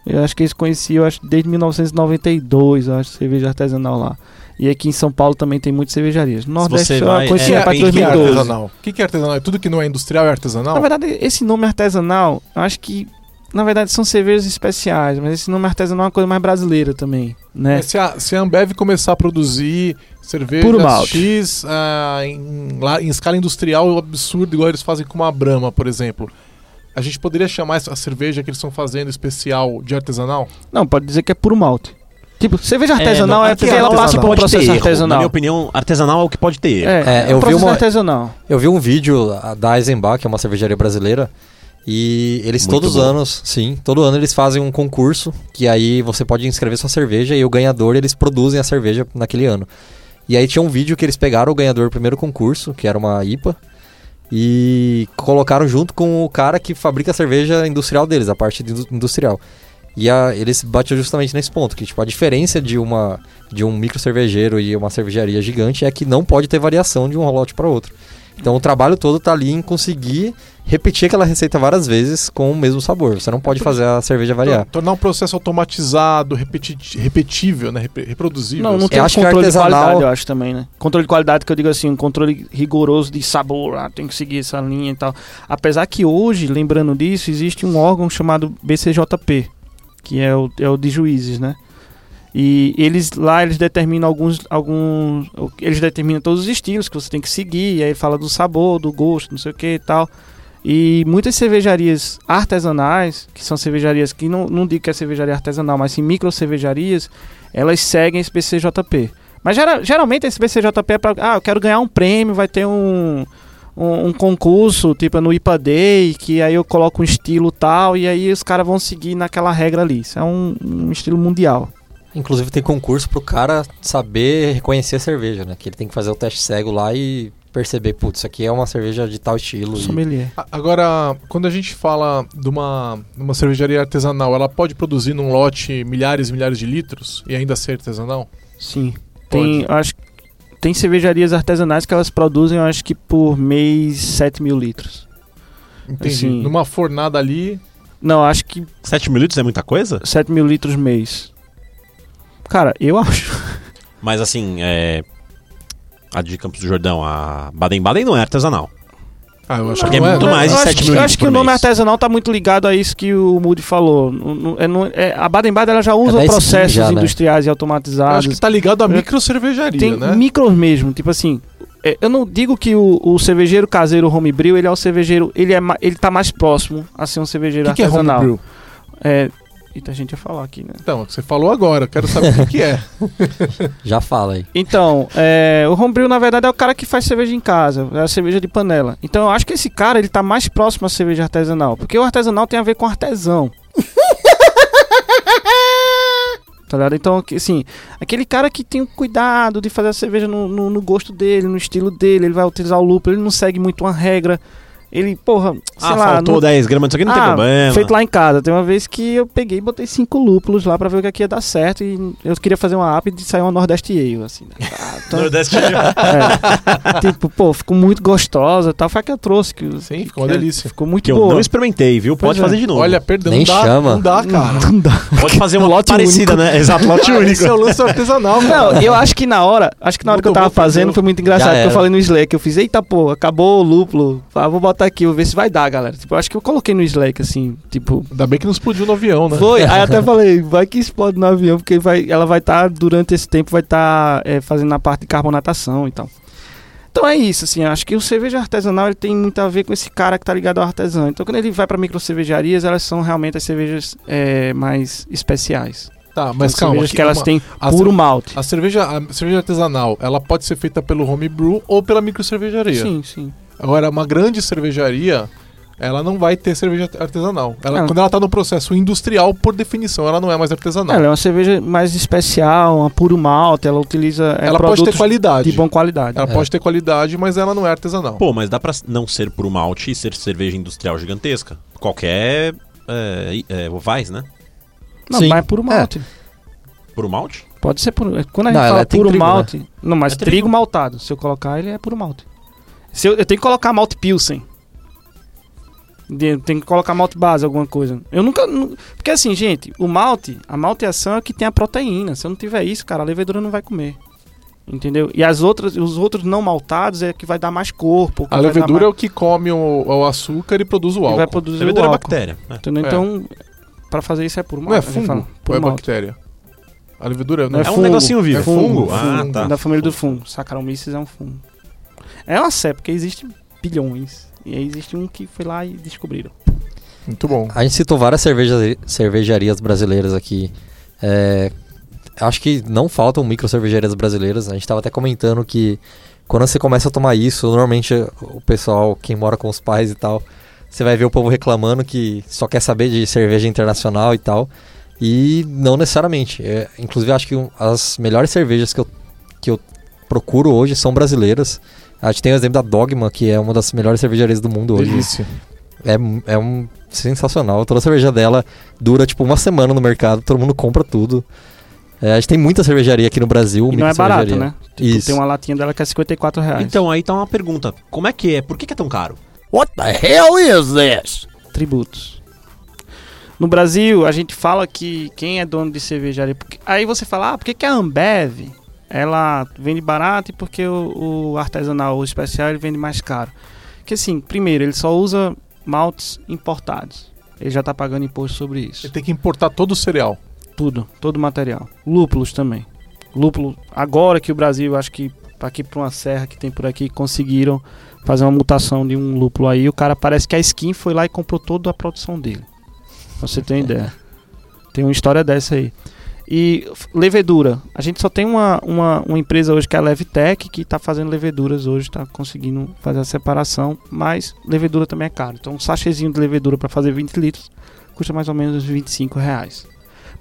Eu acho que eles conheciam, acho, desde 1992, eu acho, cerveja artesanal lá. E aqui em São Paulo também tem muitas cervejarias. No Nordeste você vai- é, a partir bem de O que é 2012. artesanal? O que que é artesanal? É tudo que não é industrial é artesanal? Na verdade, esse nome artesanal, eu acho que na verdade são cervejas especiais, mas esse nome artesanal é uma coisa mais brasileira também, né? É, se, a, se a Ambev começar a produzir cerveja. X ah, em, lá, em escala industrial absurda, igual eles fazem com uma Brahma, por exemplo, a gente poderia chamar essa cerveja que eles estão fazendo especial de artesanal? Não, pode dizer que é puro malte. Tipo, cerveja artesanal não, é, aqui porque ela artesanal passa por um pode processo erro. Na artesanal. minha opinião, artesanal é o que pode ter erro. É, É, é eu vi uma- artesanal. Eu vi um vídeo da Eisenbach, que é uma cervejaria brasileira, E eles Muito todos os anos, sim, todo ano eles fazem um concurso que aí você pode inscrever sua cerveja e o ganhador eles produzem a cerveja naquele ano. E aí tinha um vídeo que eles pegaram o ganhador do primeiro concurso, que era uma IPA, e colocaram junto com o cara que fabrica a cerveja industrial deles, a parte de industrial. E a- eles batiam justamente nesse ponto, que tipo, a diferença de uma de um micro cervejeiro e uma cervejaria gigante é que não pode ter variação de um lote para outro. Então o trabalho todo tá ali em conseguir repetir aquela receita várias vezes com o mesmo sabor. Você não pode fazer a cerveja variar. Tor- Tornar um processo automatizado, repeti- repetível, né? Rep- reproduzível. Não, não assim. tem Eu que controle de qualidade, eu acho também, né? Controle de qualidade que eu digo assim, um controle rigoroso de sabor, ah, tem que seguir essa linha e tal. Apesar que hoje, lembrando disso, existe um órgão chamado BCJP, que é o, é o de juízes, né? E eles lá eles determinam alguns alguns eles determinam todos os estilos que você tem que seguir, e aí fala do sabor, do gosto, não sei o que e tal. E muitas cervejarias artesanais, que são cervejarias que não, não digo que é cervejaria artesanal, mas sim micro cervejarias, elas seguem esse BCJP. Mas gera- geralmente esse BCJP é para, ah, eu quero ganhar um prêmio, vai ter um, um, um concurso, tipo no IPA Day, que aí eu coloco um estilo tal, e aí os caras vão seguir naquela regra ali. Isso é um, um estilo mundial. Inclusive tem concurso pro cara saber reconhecer a cerveja, né? Que ele tem que fazer o teste cego lá e perceber, putz, isso aqui é uma cerveja de tal estilo. e- Sommelier. A- Agora, quando a gente fala de uma, uma cervejaria artesanal, ela pode produzir num lote milhares e milhares de litros e ainda ser artesanal? Sim. Tem, eu acho que tem cervejarias artesanais que elas produzem, eu acho que por mês 7 mil litros. Entendi. Assim- Numa fornada ali, Não, acho que 7 mil litros é muita coisa? 7 mil litros mês. Cara, eu acho. Mas assim, é. A de Campos do Jordão, a Baden-Baden não é artesanal. Ah, eu acho Porque que não é é. muito né? mais de eu acho 7 que- mil Eu acho que o nome mês. artesanal tá muito ligado a isso que o Moody falou. Não- não- é- não- é- a Baden-Baden ela já usa 10 processos já, né? industriais e Eu automatizados. acho que tá ligado à Eu- micro cervejaria, Tem né? micros mesmo, tipo assim. é, Eu não digo que o, o cervejeiro caseiro homebrew, ele é o cervejeiro, ele é ele tá mais próximo a ser um cervejeiro que, que é artesanal. homebrew? É, eita, a gente ia falar aqui, né? Então, você falou agora, eu quero saber o que, que é. Já fala aí. Então, é, o homebrew na verdade é o cara que faz cerveja em casa, é a cerveja de panela. Então eu acho que esse cara ele tá mais próximo à cerveja artesanal, porque o artesanal tem a ver com artesão. Tá ligado? Então, que- assim, aquele cara que tem o cuidado de fazer a cerveja no, no, no gosto dele, no estilo dele, ele vai utilizar o lúpulo, ele não segue muito uma regra. Ele, porra, sei ah, lá. faltou não- 10 gramas disso aqui, não tem Ah, problema. Feito lá em casa. Tem uma vez que eu peguei e botei cinco lúpulos lá pra ver o que aqui ia dar certo. E eu queria fazer uma app de sair uma Nordeste Ale, assim. Né? Ah, então- Nordeste é. Tipo, pô, ficou muito gostosa e tal. Foi a que eu trouxe. Que, Sim, ficou uma que- delícia. Ficou muito que eu boa. não experimentei, viu? Pois Pode é. fazer de novo. Olha, perdão, Nem não dá, chama. não dá, cara. Não dá. pode fazer uma Lote parecida, único. né? Exato, lote único. Esse é o lance artesanal, cara. Não, eu acho que na hora, acho que na hora que eu tava fazendo foi muito engraçado, porque eu falei no Slack, eu fiz, eita pô, acabou o lúpulo, ah, vou botar aqui, vou ver se vai dar, galera. Tipo, eu acho que eu coloquei no Slack, assim, tipo, Ainda bem que não explodiu no avião, né? Foi, aí até falei, vai que explode no avião, porque vai, ela vai estar, durante esse tempo, vai estar fazendo a parte de carbonatação e tal. Então é isso, assim, eu acho que o cerveja artesanal ele tem muito a ver com esse cara que tá ligado ao artesão. Então quando ele vai para micro cervejarias, elas são realmente as cervejas é, mais especiais. Tá, mas São calma. que elas uma- têm a puro cer- malte. A cerveja, a cerveja artesanal, ela pode ser feita pelo homebrew ou pela micro cervejaria. Sim, sim. Agora, uma grande cervejaria, ela não vai ter cerveja artesanal. Ela, Ah. Quando ela tá no processo industrial, por definição, ela não é mais artesanal. Ela é uma cerveja mais especial, uma puro malte, ela utiliza é, ela pode ter qualidade. de boa qualidade. Ela É. pode ter qualidade, mas ela não é artesanal. Pô, mas dá pra não ser por malte e ser cerveja industrial gigantesca. Qualquer. É, é, Vais, né? Não, Sim. mas é puro malte. Por malte? Pode ser puro. Quando a Não, gente ela fala puro trigo, né? malte. Não, mas É trigo. trigo. maltado. Se eu colocar, ele é puro malte. Se eu, eu tenho que colocar malte Pilsen. Tem que colocar malte base, alguma coisa. Eu nunca. nu- Porque assim, gente, o malte, a malteação é o que tem a proteína. Se eu não tiver isso, cara, a levedura não vai comer. Entendeu? E as outras, os outros não maltados é que vai dar mais corpo. A levedura é mais- o que come o, o açúcar e produz o álcool. vai produzir Levedura o é álcool. bactéria. né? Entendeu? É. Então, pra fazer isso é puro Não é malte. a gente fungo? fala, Ou Puro é malte. bactéria? A levedura não É é, É um fungo. negocinho vivo. É fungo, Ah, fungo. tá. Da família do fungo. Saccharomyces é um fungo. É uma cepa, porque existe bilhões. E aí existe um que foi lá e descobriram. Muito bom. A gente citou várias cerveja, cervejarias brasileiras aqui. É, acho que não faltam micro cervejarias brasileiras. A gente estava até comentando que quando você começa a tomar isso, normalmente o pessoal, quem mora com os pais e tal, você vai ver o povo reclamando que só quer saber de cerveja internacional e tal. E não necessariamente. É, inclusive, acho que um- as melhores cervejas que eu, que eu procuro hoje são brasileiras. A gente tem o exemplo da Dogma, que é uma das melhores cervejarias do mundo hoje. Delícia. É, é um sensacional. Toda a cerveja dela dura tipo uma semana no mercado, todo mundo compra tudo. É, a gente tem muita cervejaria aqui no Brasil. E não é barato, cervejaria. né? Tipo, Isso. tem uma latinha dela que é 54 reais. Então, aí tá uma pergunta. Como é que é? Por que, que é tão caro? What the hell is this? tributos. No Brasil, a gente fala que quem é dono de cervejaria. porque- aí você fala, ah, por que, que a Ambev ela vende barato e porque o, o artesanal ou especial ele vende mais caro? Porque assim, primeiro, ele só usa maltes importados. Ele já tá pagando imposto sobre isso. Você tem que importar todo o cereal. Tudo, todo o material. Lúpulos também. Lúpulo, agora que o Brasil, acho que aqui para uma serra que tem por aqui, conseguiram fazer uma mutação de um lúpulo aí. O cara parece que a Skin foi lá e comprou toda a produção dele. Pra você ter uma ideia. Tem uma história dessa aí. E levedura. A gente só tem uma, uma, uma empresa hoje que é a Levtech, que está fazendo leveduras hoje, está conseguindo fazer a separação, mas levedura também é caro. Então um sachêzinho de levedura para fazer 20 litros custa mais ou menos uns 25 reais.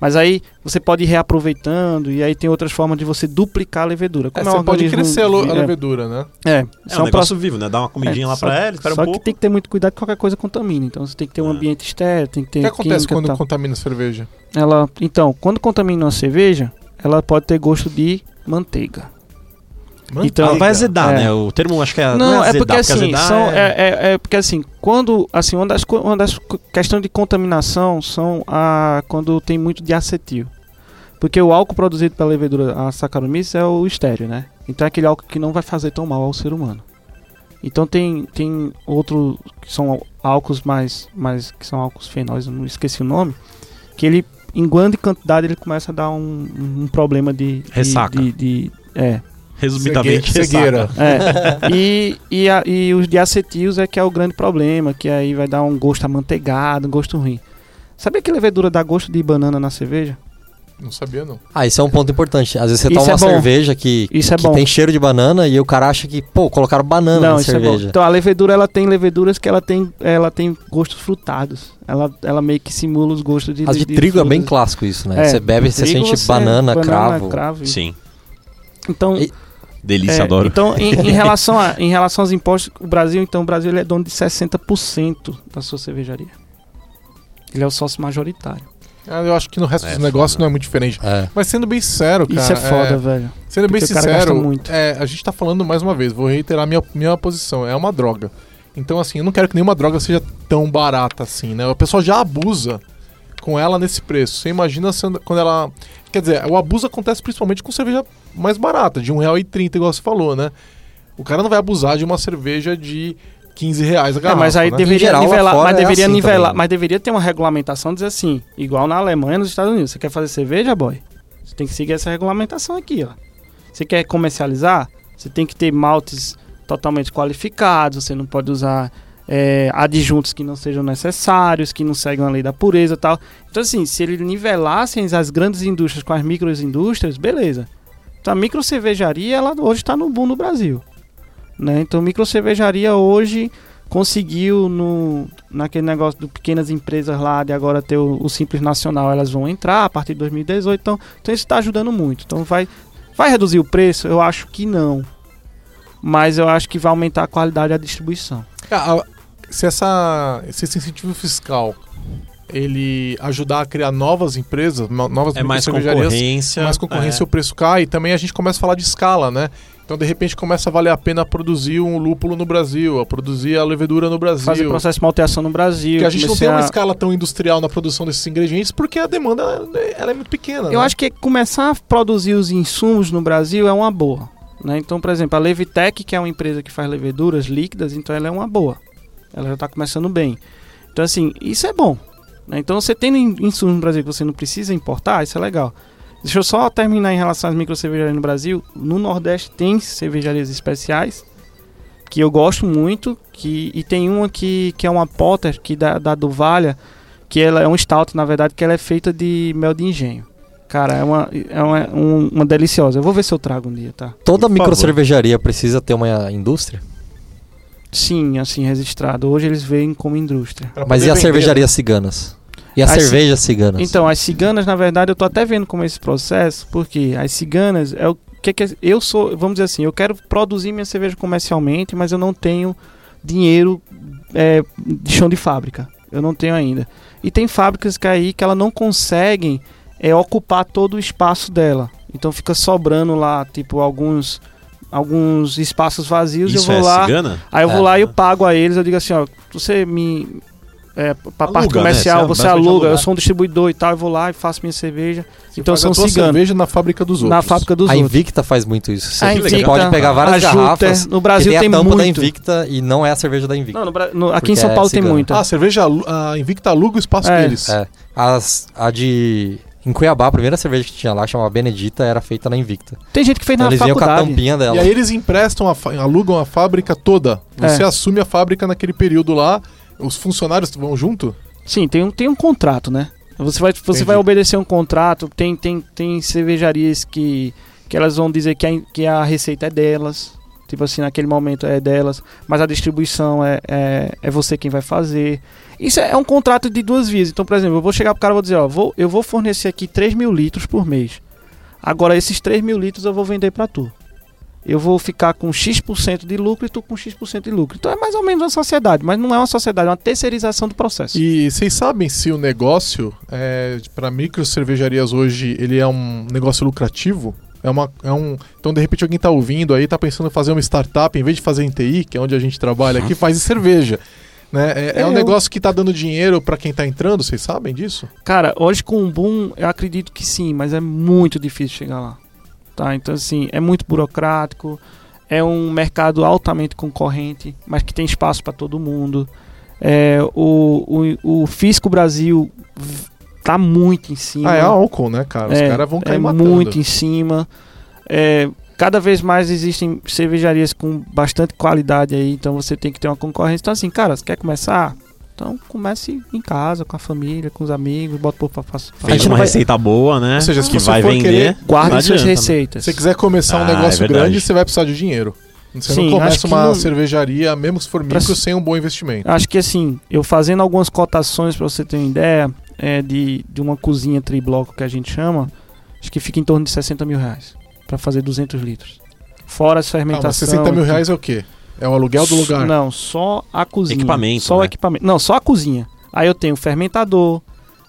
Mas aí você pode ir reaproveitando e aí tem outras formas de você duplicar a levedura. É, Como você é um pode crescer a, é, levedura, né? É, É são um negócio vivo, né? Dá uma comidinha é, lá só- pra ele, espera só um que pouco. tem que ter muito cuidado que qualquer coisa contamina. Então você tem que ter um Ah. ambiente estéreo, tem que ter O que acontece quando tal. contamina a cerveja? Ela, então, quando contamina uma cerveja, ela pode ter gosto de manteiga. Então- Ela vai azedar, É. né? O termo acho que é. Não, é azedar, porque assim, são, é- é, é, é porque assim, quando assim, uma das, uma das questão de contaminação são a quando tem muito de acetil. Porque o álcool produzido pela levedura a Saccharomyces é o estéreo, né? Então é aquele álcool que não vai fazer tão mal ao ser humano. Então tem tem outros que são álcools mais mais que são álcools fenóis, eu não esqueci o nome, que ele em grande quantidade ele começa a dar um, um problema de, de Ressaca. de, de- é, Resumidamente, Cegue- cegueira. é. E, e, a- e os diacetilos é que é o grande problema, que aí vai dar um gosto amanteigado, um gosto ruim. Sabia que levedura dá gosto de banana na cerveja? Não sabia, não. Ah, isso é um ponto importante. Às vezes você Isso toma é uma bom. cerveja que, Isso é que bom. tem cheiro de banana e o cara acha que, pô, colocaram banana Não, na isso é bom. cerveja. Então a levedura ela tem leveduras que ela tem, ela tem gostos frutados. Ela, ela meio que simula os gostos de As de, trigo é bem clássico isso, né? É, você bebe, você trigo, sente você- banana, cravo. cravo. Sim. Então, E- Delícia, É, adoro. Então, em, em relação a, em relação aos impostos, o Brasil, então, o Brasil ele é dono de 60% da sua cervejaria. Ele é o sócio majoritário. Ah, Eu acho que no resto É, dos negócios não é muito diferente. É. Mas sendo bem sincero, cara. Isso é foda, velho. Sendo bem sincero, muito. é, a gente tá falando mais uma vez, vou reiterar minha, minha posição. É uma droga. Então, assim, eu não quero que nenhuma droga seja tão barata assim, né? O pessoal já abusa com ela nesse preço. Você imagina sendo- quando ela. Quer dizer, o abuso acontece principalmente com cerveja mais barata, de R$1,30, igual você falou, né? O cara não vai abusar de uma cerveja de 15 reais a É, garrafa. mas aí né? deveria geral, nivelar, mas é deveria assim nivelar, também. mas deveria ter uma regulamentação dizer assim, igual na Alemanha, nos Estados Unidos. Você quer fazer cerveja, boy? Você tem que seguir essa regulamentação aqui, ó. Você quer comercializar? Você tem que ter maltes totalmente qualificados. Você não pode usar é, adjuntos que não sejam necessários, que não seguem a lei da pureza e tal. Então, assim, se ele nivelassem as grandes indústrias com as microindústrias, beleza. Então, a microcervejaria, ela hoje está no boom no Brasil. Né? Então, microcervejaria hoje conseguiu no naquele negócio do pequenas empresas lá de agora ter o, o simples nacional elas vão entrar a partir de 2018 então, então isso está ajudando muito então vai vai reduzir o preço eu acho que não mas eu acho que vai aumentar a qualidade da distribuição se essa, se esse incentivo fiscal ele ajudar a criar novas empresas, no- novas É mais concorrência. mais concorrência, é. o preço cai e também a gente começa a falar de escala, né? Então, de repente, começa a valer a pena produzir um lúpulo no Brasil, a produzir a levedura no Brasil. fazer processo de malteação no Brasil Porque a gente não tem uma a- escala tão industrial na produção desses ingredientes porque a demanda ela, ela é muito pequena. Eu né? acho que começar a produzir os insumos no Brasil é uma boa. Né? Então, por exemplo, a Levitec, que é uma empresa que faz leveduras líquidas, então ela é uma boa. Ela já está começando bem. Então, assim, isso é bom. né? Então, você tendo in- insumos no Brasil que você não precisa importar, isso é legal. Deixa eu só terminar em relação às microcervejarias no Brasil. No Nordeste tem cervejarias especiais que eu gosto muito, que, e tem uma que, que é uma Potter, que da, da Duvalha, que ela é um stout, na verdade, que ela é feita de mel de engenho. Cara, é uma, é uma, um- uma deliciosa. Eu vou ver se eu trago um dia, tá? Toda micro cervejaria precisa ter uma indústria? Sim, assim, registrado. Hoje eles veem como indústria. Mas e as vender, cervejarias ciganas? E as As ci- cervejas ciganas? Então, as ciganas, na verdade, eu tô até vendo como é esse processo, porque as ciganas é o que, que é- eu sou, vamos dizer assim, eu quero produzir minha cerveja comercialmente, mas eu não tenho dinheiro é, de chão de fábrica. Eu não tenho ainda. E tem fábricas que aí que ela não conseguem é, ocupar todo o espaço dela. Então fica sobrando lá, tipo, alguns alguns espaços vazios Isso eu vou é lá. cigana? Aí eu vou É. lá e eu pago a eles, eu digo assim, ó, você me. É, pra parte né? comercial, Você você basicamente aluga, eu sou um distribuidor e tal, eu vou lá e faço minha cerveja. Você então são a ciganos. cerveja na fábrica dos outros. Na fábrica dos a outros. Invicta faz muito isso. Você, A você Invicta, pode pegar várias a Juter, garrafas no que Brasil tem a tem tampa da muito. Invicta e não é a cerveja da Invicta. Não, no no- aqui em São é Paulo tem cigano. muita. Ah, a cerveja a Invicta aluga o espaço É. deles. É. As, a de... Em Cuiabá, a primeira cerveja que tinha lá, chamava Benedita, era feita na Invicta. Tem gente que fez Então na eles vinham com a faculdade. tampinha dela. E aí eles emprestam, a alugam a fábrica toda. Você É. assume a fábrica naquele período lá. Os funcionários vão junto? Sim, tem um, tem um contrato, né? Você vai, você Entendi. vai obedecer um contrato. Tem, tem, tem cervejarias que, que elas vão dizer que a, que a receita é delas. Tipo assim, naquele momento é delas. Mas a distribuição é, é, é você quem vai fazer. Isso é um contrato de duas vias. Então, por exemplo, eu vou chegar pro cara e vou dizer, ó, vou, eu vou fornecer aqui 3 mil litros por mês. Agora, esses 3 mil litros eu vou vender pra tu. Eu vou ficar com X% de lucro e tu com X% de lucro. Então é mais ou menos uma sociedade, mas não é uma sociedade, é uma terceirização do processo. E vocês sabem se o negócio, é, para micro cervejarias hoje, ele é um negócio lucrativo? É uma, é um, então, de repente, alguém tá ouvindo aí, tá pensando em fazer uma startup, em vez de fazer em TI, que é onde a gente trabalha aqui, faz em cerveja. Né? É, é É, um negócio que tá dando dinheiro para quem tá entrando, vocês sabem disso? Cara, hoje com o boom, eu acredito que sim, mas é muito difícil chegar lá. Tá? Então, assim, é muito burocrático, é um mercado altamente concorrente, mas que tem espaço para todo mundo. É, o, o, o Fisco Brasil tá muito em cima. Ah, é álcool, né, cara? Os É, caras vão cair é matando. muito em cima. É, cada vez mais existem cervejarias com bastante qualidade aí, então você tem que ter uma concorrência. Então, assim, cara, você quer começar? Então comece em casa, com a família, com os amigos, bota por pra fazer. A Fez gente uma não vai- receita boa, né? Ou seja, se que você vai for vender. querer- Guarde suas né? receitas. Se você quiser começar um Ah, é negócio verdade. grande, você vai precisar de dinheiro. Você Sim, não começa uma não- cervejaria, mesmo se for micro, Pra- sem um bom investimento. Acho que assim, eu fazendo algumas cotações pra você ter uma ideia é, de, de uma cozinha tribloco que a gente chama, acho que fica em torno de 60 mil reais pra fazer 200 litros. Fora as Ah, mas fermentação. 60 mil reais é o quê? É o aluguel do lugar. Não, só a cozinha. Equipamento, Só o né? equipamento. Não, só a cozinha. Aí eu tenho o fermentador,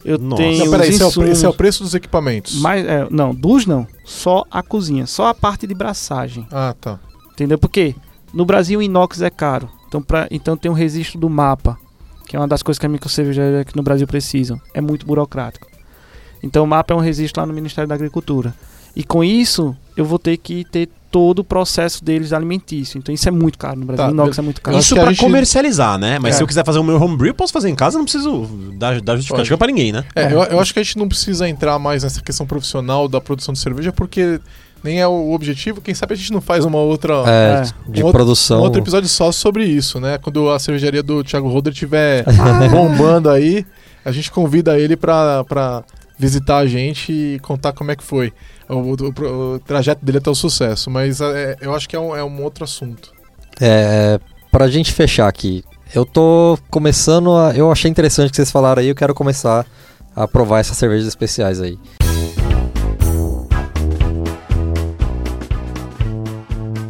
eu Nossa. tenho Não, peraí, os esse é, o, esse é o preço dos equipamentos. mas, é, não, dos não. Só a cozinha, só a parte de braçagem. Ah, tá. Entendeu? Porque no Brasil o inox é caro. Então, pra, então tem um registro do mapa, que é uma das coisas que a microcervejaria aqui no Brasil precisam. É muito burocrático. Então o mapa é um registro lá no Ministério da Agricultura. E com isso, eu vou ter que ter todo o processo deles alimentício. Então isso é muito caro no Brasil. Tá, o inox é muito caro. Isso que a pra gente- comercializar, né? Mas É. se eu quiser fazer o meu homebrew, eu posso fazer em casa, eu não preciso dar, dar justificativa Pode. pra ninguém, né? É, eu, eu acho que a gente não precisa entrar mais nessa questão profissional da produção de cerveja, porque nem é o objetivo. Quem sabe a gente não faz uma outra. É, É. de Um outro- produção. Um outro episódio só sobre isso, né? Quando a cervejaria do Thiago Roder estiver bombando aí, a gente convida ele pra, pra visitar a gente e contar como é que foi o, o- o trajeto dele até o sucesso. Mas é, eu acho que é um, é um outro assunto. É, pra gente fechar aqui, eu tô começando a. Eu achei interessante o que vocês falaram aí, eu quero começar a provar essas cervejas especiais aí.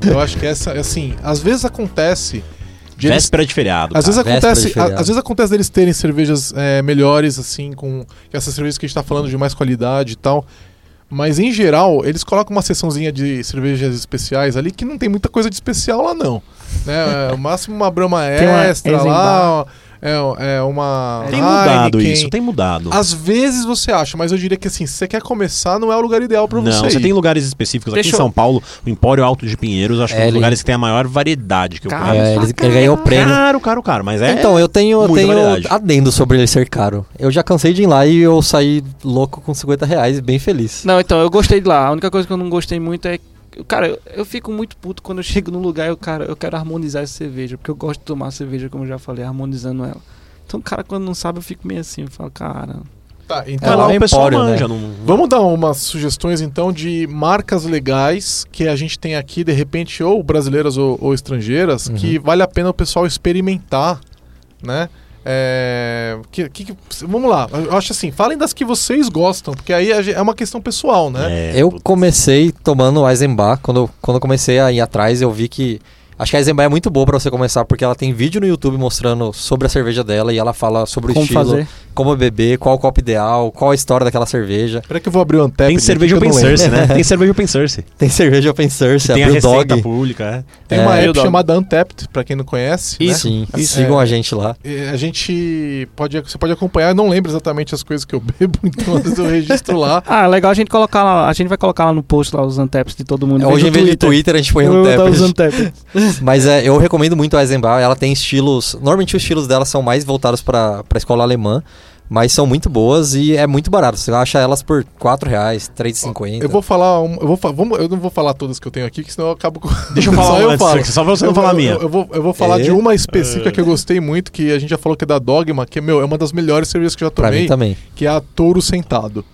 Eu acho que essa, assim, às vezes acontece. de eles- Véspera de feriado. Às vezes cara. de acontece, feriado. a- às vezes acontece deles terem cervejas é, melhores, assim, com essas cervejas que a gente tá falando de mais qualidade e tal. Mas em geral, eles colocam uma seçãozinha de cervejas especiais ali que não tem muita coisa de especial lá, não. Né? É, o máximo uma uma extra lá, é, é uma. Tem mudado Heineken. isso, tem mudado. Às vezes você acha, mas eu diria que assim, se você quer começar, não é o lugar ideal pra Não, você. você ir. tem lugares específicos. Aqui Deixa em eu- São Paulo, o Empório Alto de Pinheiros, acho que é um É, dos ele- lugares que tem a maior variedade que eu Cara, conheço. É, ele, ele ganhou o prêmio. Caro, caro, caro. Mas é. Então, eu tenho, eu muita tenho variedade. adendo sobre ele ser caro. Eu já cansei de ir lá e eu saí louco com 50 reais, bem feliz. Não, então, eu gostei de lá. A única coisa que eu não gostei muito é. Cara, eu, fico muito puto quando eu chego num lugar e eu, cara, eu quero harmonizar essa cerveja. Porque eu gosto de tomar cerveja, como eu já falei, harmonizando ela. Então, cara, quando não sabe, eu fico meio assim. Eu falo, cara. Tá, É, então lá é o pessoal empório, né? manja. Não... Vamos dar umas sugestões então de marcas legais que a gente tem aqui, de repente, ou brasileiras ou, ou estrangeiras, Uhum. que vale a pena o pessoal experimentar, né? É, que- que- que- vamos lá, eu acho assim, falem das que vocês gostam, porque aí é uma questão pessoal, né? É, Eu comecei tomando Eisenbach. Quando, quando eu comecei a ir atrás, eu vi que. Acho que a Eisenbach é muito boa pra você começar, porque ela tem vídeo no YouTube mostrando sobre a cerveja dela e ela fala sobre o Como estilo, fazer? como beber, qual o copo ideal, qual a história daquela cerveja. Peraí que eu vou abrir o Antep. Tem cerveja Open Source, né? Tem cerveja Open Source. Tem cerveja open source, Tem a Brewdog. pública, é. Tem É, uma app Brewdog. chamada Untapped, pra quem não conhece. né? Sim, sigam É. a gente lá. E A gente pode, você pode acompanhar, eu não lembro exatamente as coisas que eu bebo, então eu registro lá. Ah, legal a gente colocar lá. A gente vai colocar lá no post lá os untaps de todo mundo. Hoje, em vez de Twitter, a gente põe eu Mas é, eu recomendo muito a Eisenbach. Ela tem estilos. Normalmente os estilos dela são mais voltados para a escola alemã. Mas são muito boas e é muito barato. Você acha elas por 4 reais, 3,50. Eu vou falar, um, eu, vou, fa- vamos, eu não vou falar todas que eu tenho aqui, que senão eu acabo com. Deixa eu falar só uma eu antes, falo. só pra você não falar a vou- minha. Eu, eu vou, eu vou falar É. de uma específica que eu gostei muito, que a gente já falou que é da Dogma, que meu, é uma das melhores cervejas que eu já Pra tomei, mim também. que é a Touro Sentado.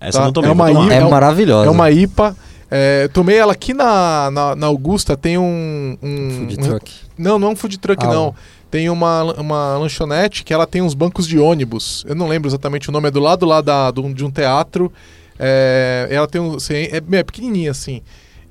Essa Tá, eu não tomei, é uma É, é maravilhosa. É uma IPA. É, tomei ela aqui na, na, na Augusta, tem um. um Food um- truck. Não, não é um food truck, Ah, não. Tem uma, uma lanchonete que ela tem uns bancos de ônibus. Eu não lembro exatamente o nome, é do lado lá da, do- de um teatro. É, ela tem um. assim, É, é pequenininha assim.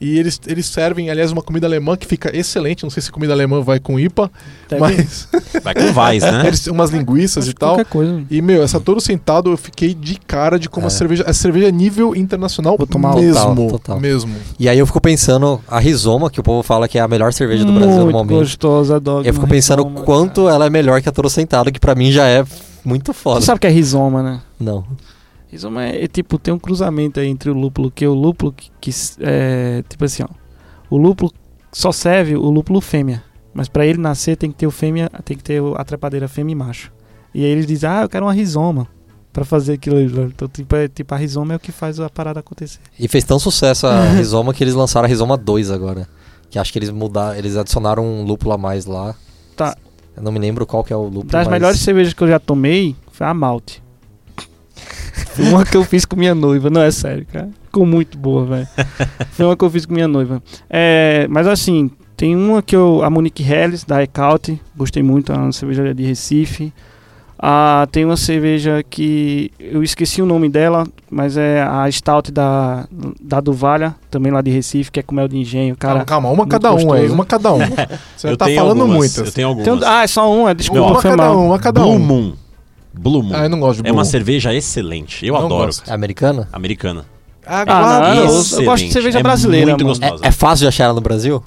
E eles, eles servem, aliás, uma comida alemã que fica excelente. Não sei se comida alemã vai com IPA, Deve- mas Vai com Vais, né? eles umas linguiças e tal. Qualquer coisa. E, meu, essa Toro Sentado eu fiquei de cara de como É. a cerveja. A cerveja é nível internacional Vou tomar mesmo. total, total. Mesmo. E aí eu fico pensando, a Rizoma, que o povo fala que é a melhor cerveja do Brasil no Muito momento. gostosa a dog. Eu fico pensando o quanto ela é melhor que a Toro Sentado, que pra mim já é muito foda. Você sabe o que é rizoma, né? Não. Rizoma é, é tipo, tem um cruzamento aí entre o lúpulo, que é o lúpulo que, que é tipo assim, ó. O lúpulo só serve o lúpulo fêmea. Mas pra ele nascer tem que ter o fêmea, tem que ter a trepadeira fêmea e macho. E aí eles dizem, ah, eu quero uma rizoma pra fazer aquilo. Então, tipo, é, tipo, a rizoma é o que faz a parada acontecer. E fez tão sucesso a Rizoma que eles lançaram a Rizoma 2 agora. Que acho que eles mudaram, eles adicionaram um lúpulo a mais lá. Tá. Eu não me lembro qual que é o lúpulo. Das mas- melhores cervejas que eu já tomei foi a malte. Foi uma que eu fiz com minha noiva. Não, é sério, cara. Ficou muito boa, velho. Foi uma que eu fiz com minha noiva. É, mas assim, tem uma que eu. A Monique Helles, da Ecaute. Gostei muito, é uma cerveja de Recife. Ah, tem uma cerveja que eu esqueci o nome dela, mas é a Stout da, da Duvalha, também lá de Recife, que é com mel de engenho, cara. calma, calma, uma muito cada um aí, gostoso. uma cada um. Você eu tá falando algumas, muitas. Eu tenho algumas. Tem um- ah, é só uma, desculpa, uma cada mal. um, uma cada Blue um. Moon. Blue Moon. Ah, eu não gosto de É uma Blue. cerveja excelente. Eu Não adoro. gosto. É americana? Americana. Ah, Ah, não, claro. eu- eu gosto de cerveja É brasileira, Muito mano. É, é fácil de achar ela no Brasil?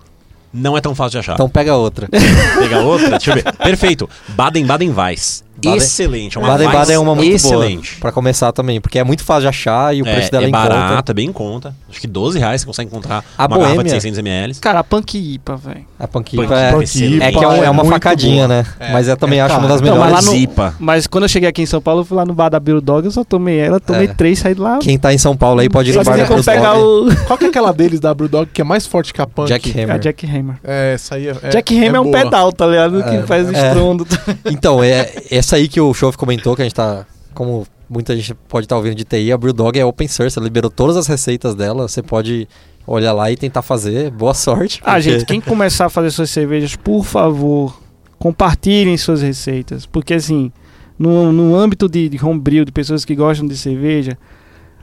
Não é tão fácil de achar. Então pega outra. Pega outra, deixa eu ver. Perfeito. Baden-Baden Weiss. Baden- Excelente. É uma Baden Weiss Baden é uma muito excelente. boa. Pra começar também, porque é muito fácil de achar e o preço É, dela é conta. é bem em conta. Acho que 12 reais você consegue encontrar A uma garrafa de Boêmia. 600ml. Cara, a Punk IPA, velho. A Punk Ipa é, Ipa é que é, um- é uma facadinha, boa. né? É, Mas eu também é acho uma das Não, mas melhores. lá no- Zipa. Mas quando eu cheguei aqui em São Paulo, eu fui lá no bar da Bill Dog, eu só tomei ela, tomei É. três, saí de lá. Quem tá em São Paulo aí pode ir no bar da Dog. o Qual que é aquela deles da Brewdog que é mais forte que a Punk? Jack a Hammer. Jack Hammer. É, essa aí é. é Jack Hammer é, um pedal, tá ligado? É. que faz É. estrondo. Então, é essa aí que o Chove comentou, que a gente tá. Como muita gente pode estar ouvindo de TI, a Brewdog é open source, ela liberou todas as receitas dela. Você pode olhar lá e tentar fazer. Boa sorte. Ah, porque- gente, quem começar a fazer suas cervejas, por favor, compartilhem suas receitas. Porque, assim, no, no âmbito de, de homebrew, de pessoas que gostam de cerveja,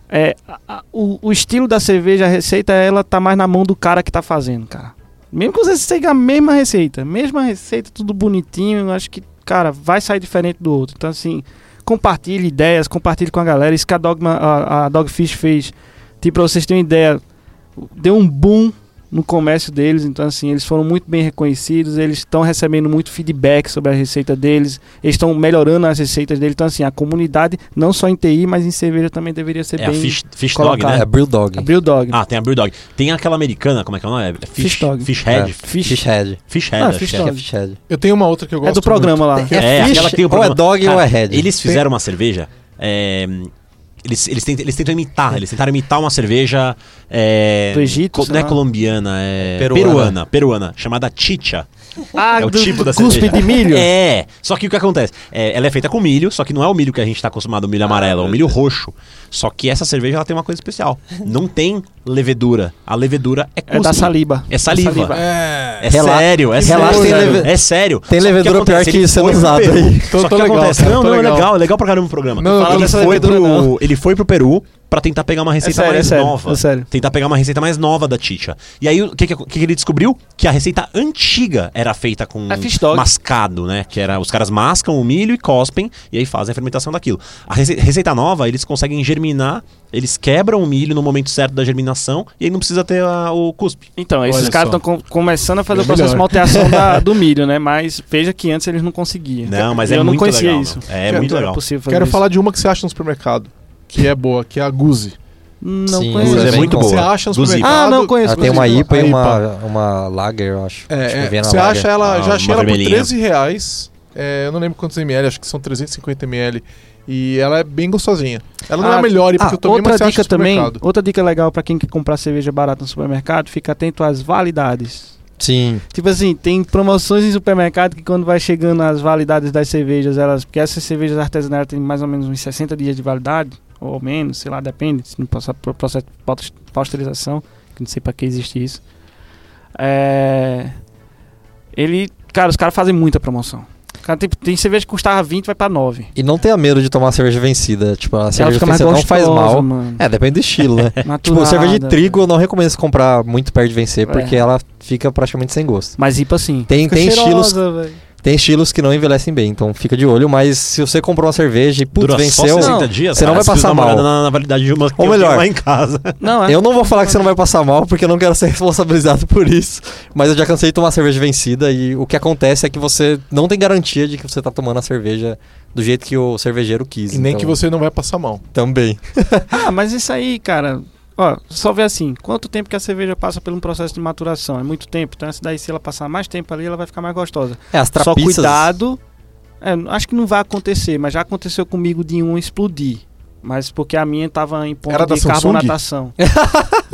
é, a- a- o, o estilo da cerveja, a receita, ela tá mais na mão do cara que tá fazendo, cara. Mesmo que você siga a mesma receita, mesma receita, tudo bonitinho, eu acho que, cara, vai sair diferente do outro. Então, assim, compartilhe ideias, compartilhe com a galera. Isso que a, Dogma, a, a Dogfish fez, tipo, pra vocês terem uma ideia, deu um boom no comércio deles, então assim, eles foram muito bem reconhecidos, eles estão recebendo muito feedback sobre a receita deles, eles estão melhorando as receitas deles, então assim, a comunidade, não só em TI, mas em cerveja também deveria ser É a bem... Fish, fish Dog, colocado. É né? a Brewdog. A Brewdog. Ah, tem a Brewdog. Tem aquela americana, como é que é o nome? É Fish, Fish Dog. Fish Head. É. Fish. Fish Head, Ah, acho Fish que Acho que é Dog. Fishhead. Eu tenho uma outra que eu gosto É do programa lá. É, fish, aquela que tem o ou é programa. dog ou Cara, é head. Eles fizeram uma cerveja. é, eles, eles, tentam, eles tentam imitar, eles tentaram imitar uma cerveja. É, Do Egito, co- não é colombiana, é Peruana. peruana. peruana, chamada chicha. Ah, É o do- tipo da cuspe cerveja. de milho? É. Só que o que acontece? É, ela é feita com milho, só que não é o milho que a gente tá acostumado, o milho amarelo, é o milho roxo. Só que essa cerveja ela tem uma coisa especial. Não tem levedura. A levedura é cuspe. É da saliva. É saliva. É. É Rela- sério, é relaxa, sério. tem leve- É sério. tem Só que levedura pior que Ele sendo usado aí. Tô- Só tô que o que legal, acontece? cara, Não, não, é legal. legal, é legal pra caramba o programa. Não, ele, dessa foi levedura, pro, ele foi pro Peru pra tentar pegar uma receita sério, mais é sério, nova. é sério. Tentar pegar uma receita mais nova da Ticha. E aí, o que, que, que ele descobriu? Que a receita antiga era feita com É mascado, né? Que era, os caras mascam o milho e cospem e aí fazem a fermentação daquilo. A rece- receita nova, eles conseguem germinar, eles quebram o milho no momento certo da germinação e aí não precisa ter a- o cuspe. Então, esses Olha caras estão começando a fazer É o processo de melhor. malteação da- do milho, né? Mas veja que antes eles não conseguiam. Não, mas eu é não muito conhecia legal. isso. meu. É Quero- muito Não legal. possível fazer Quero isso. falar de uma que você acha no supermercado, que é boa, que é a Guzi. Não Sim, conheço. Guzi é muito. Você boa. acha no supermercado? Ah, não conheço. Ela tem uma. IPA e uma, uma Lager, eu acho. É, que é, você Lager. acha ela, Ah, já achei ela por vermelhinha. 13 reais. É, eu não lembro quantos ml, acho que são 350 ml. E ela é bem gostosinha. Ela não é Ah, a melhor, porque Ah, eu tomei, outra mas você acha dica também, outra dica legal pra quem quer comprar cerveja barata no supermercado, fica atento às validades. Sim. Tipo assim, tem promoções em supermercado que quando vai chegando as validades das cervejas, elas, porque essas cervejas artesanais têm mais ou menos uns 60 dias de validade, ou menos, sei lá, depende, se não passar por processo de pasteurização, que não sei pra que existe isso. É, ele, cara, os caras fazem muita promoção. Cara, tem, tem cerveja que custava 20, vai pra 9. E não tenha medo de tomar cerveja vencida. Tipo, a cerveja vencida gostosa, não faz mal. mano. É, depende do estilo, né? tipo, cerveja de trigo velho. eu não recomendo você comprar muito perto de vencer, É. porque ela fica praticamente sem gosto. Mas IPA sim. Tem, Fica tem, estilos, cheirosa, velho. Tem estilos que não envelhecem bem, então fica de olho, mas se você comprou uma cerveja e putz, Dura venceu. só 60 Não, dias, você não vai cara, se passar mal. Na, na validade de uma que Ou melhor. lá em casa. Não, é. Eu não vou falar que você não vai passar mal, porque eu não quero ser responsabilizado por isso. Mas eu já cansei de tomar cerveja vencida e o que acontece é que você não tem garantia de que você tá tomando a cerveja do jeito que o cervejeiro quis. E nem então, que você não vai passar mal. Também. Ah, mas isso aí, cara. Ó, só ver assim, quanto tempo que a cerveja passa por um processo de maturação? É muito tempo. Então, essa daí, se ela passar mais tempo ali, ela vai ficar mais gostosa. É, as Só trapiças... cuidado. É, acho que não vai acontecer, mas já aconteceu comigo de um explodir. Mas porque a minha tava em ponto Era da de Samsung? carbonatação.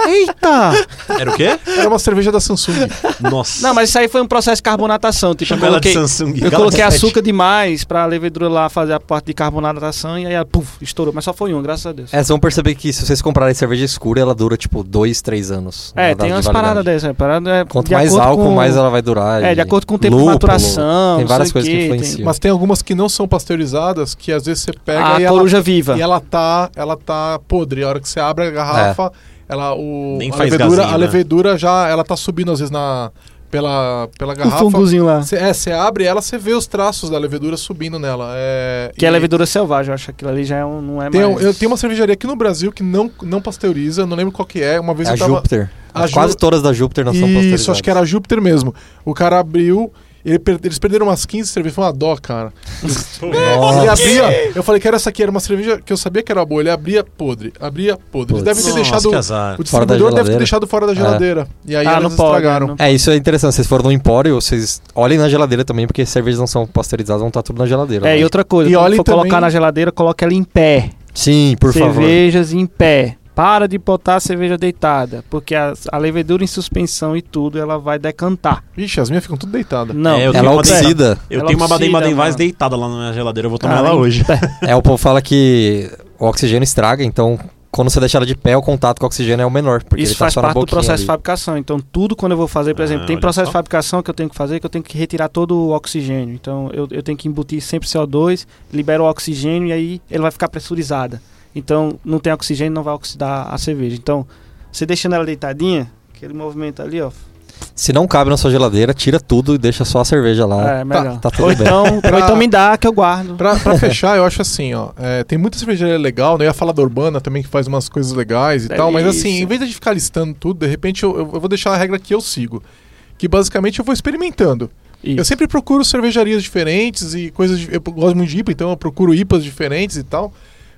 Eita! Era o quê? Era uma cerveja da Samsung. Nossa. Não, mas isso aí foi um processo de carbonatação. Tipo, eu Chama ela de coloquei, Samsung. eu Galaxy coloquei 7. açúcar demais pra levedura lá fazer a parte de carbonatação e aí ela, puf, estourou. Mas só foi um, graças a Deus. É, vocês vão perceber que se vocês comprarem cerveja escura, ela dura tipo 2, 3 anos. É, tem de umas validade. paradas dessas. Parada é Quanto de mais álcool, com- mais ela vai durar. É, e de acordo com o tempo lúpulo, de maturação. Tem várias coisas o que quê, tem- influenciam. Mas tem algumas que não são pasteurizadas, que às vezes você pega A e ela, coruja viva. e ela tá, ela tá podre. A hora que você abre a garrafa, ela o Nem a faz levedura, gazinho, a né? levedura já ela tá subindo às vezes na pela pela Um garrafa. fungozinho lá. Cê- é, você abre ela, você vê os traços da levedura subindo nela. É, Que é e levedura selvagem, eu acho que aquilo ali já é um, não é Tem, mais... eu tenho uma cervejaria aqui no Brasil que não, não pasteuriza, não lembro qual que é. Uma vez É a eu tava. Júpiter. A Ju- Quase todas da Júpiter não são pasteurizadas. Isso, acho que era a Júpiter mesmo. O cara abriu. Ele per- eles perderam umas 15 cervejas, foi uma dó, cara. Ele abria. Eu falei que era essa aqui, era uma cerveja que eu sabia que era boa. Ele abria podre, abria podre. Eles devem ter Nossa, deixado. O distribuidor deve ter deixado fora da geladeira. E aí Ah, eles pode, estragaram. não É, isso é interessante. Vocês foram no Empório, vocês olhem na geladeira também, porque cervejas não são pasteurizadas, vão estar tudo na geladeira. É, né? e outra coisa, E olhem for também- colocar na geladeira, coloque ela em pé. Sim, por favor. Cervejas em pé. Para de botar a cerveja deitada, porque a, a levedura em suspensão e tudo, ela vai decantar. Ixi, as minhas ficam tudo deitadas. Não, É, eu tenho Ela uma oxida. Eu Ela tenho uma Baden Baden Weiss deitada lá na minha geladeira, eu vou tomar Cara, ela em hoje. É, o povo fala que o oxigênio estraga, então quando você deixa ela de pé, o contato com o oxigênio é o menor. Porque Isso ele tá faz parte do processo ali. de fabricação. Então, tudo quando eu vou fazer, por Ah, exemplo, tem processo só. de fabricação que eu tenho que fazer, que eu tenho que retirar todo o oxigênio. Então, eu, eu tenho que embutir sempre CO2, libera o oxigênio e aí ele vai ficar pressurizada. Então, não tem oxigênio, não vai oxidar a cerveja. Então, você deixando ela deitadinha, aquele movimento ali, ó. Se não cabe na sua geladeira, tira tudo e deixa só a cerveja lá. é, melhor. tá tudo ou, bem. então, Pra- ou então me dá que eu guardo. Pra, pra fechar, eu acho assim, ó. é, tem muita cervejaria legal, né? Eu ia falar da Urbana também, que faz umas coisas legais e tal. Mas assim, Delícia. em vez de ficar listando tudo, de repente eu, eu vou deixar a regra que eu sigo. Que basicamente eu vou experimentando. Eu Isso. sempre procuro cervejarias diferentes e coisas. eu gosto muito de IPA, então eu procuro IPAs diferentes e tal.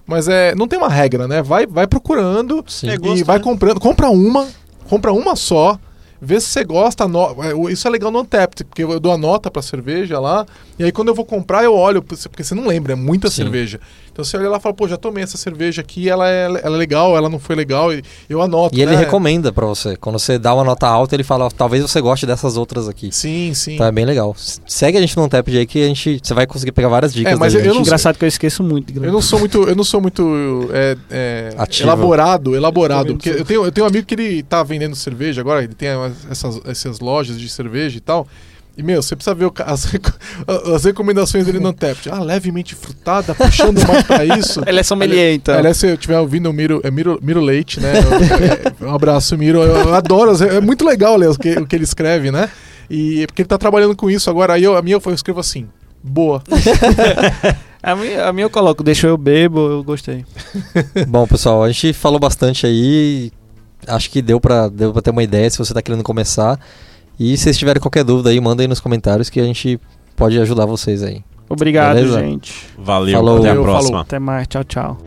Mas é, não tem uma regra, né? Vai, vai procurando Sim. É e gosto, vai né? comprando. Compra uma, compra uma só. vê se você gosta. ano- é, Isso é legal no Untapped, porque eu dou a nota pra cerveja lá, e aí quando eu vou comprar eu olho, porque você não lembra, é muita Sim. cerveja. Então você olha lá e fala, pô, já tomei essa cerveja aqui, ela é, ela é legal, ela não foi legal, e eu anoto. E ele né? recomenda pra você. Quando você dá uma nota alta, ele fala, ó, talvez você goste dessas outras aqui. Sim, sim. Então é bem legal. Segue a gente no Untapped aí que a gente, você vai conseguir pegar várias dicas É, mas eu gente. não- Engraçado que eu esqueço muito. Eu não sou muito, eu não sou muito é, é, Ativo. elaborado, elaborado. Não Porque eu tenho, eu tenho um amigo que ele tá vendendo cerveja agora, ele tem essas, essas lojas de cerveja e tal. E, meu, você precisa ver o as, as recomendações dele no Tap. Ah, levemente frutada, puxando mais pra isso. Ele é sommelier, então. Aliás, se eu estiver ouvindo o Miro, é Miro, Miro Leite, né? Eu- é, um abraço, Miro. Eu, eu adoro, é muito legal ler o que, o que ele escreve, né? E porque ele tá trabalhando com isso agora. Aí eu, a minha eu escrevo assim: boa. A minha, a minha eu coloco, deixa eu bebo, eu gostei. Bom, pessoal, a gente falou bastante aí. Acho que deu pra, deu pra ter uma ideia se você tá querendo começar. E se vocês tiverem qualquer dúvida aí, manda aí nos comentários que a gente pode ajudar vocês aí. Obrigado, Beleza? gente. Valeu, Falou. até a próxima. falou. Até mais, tchau, tchau.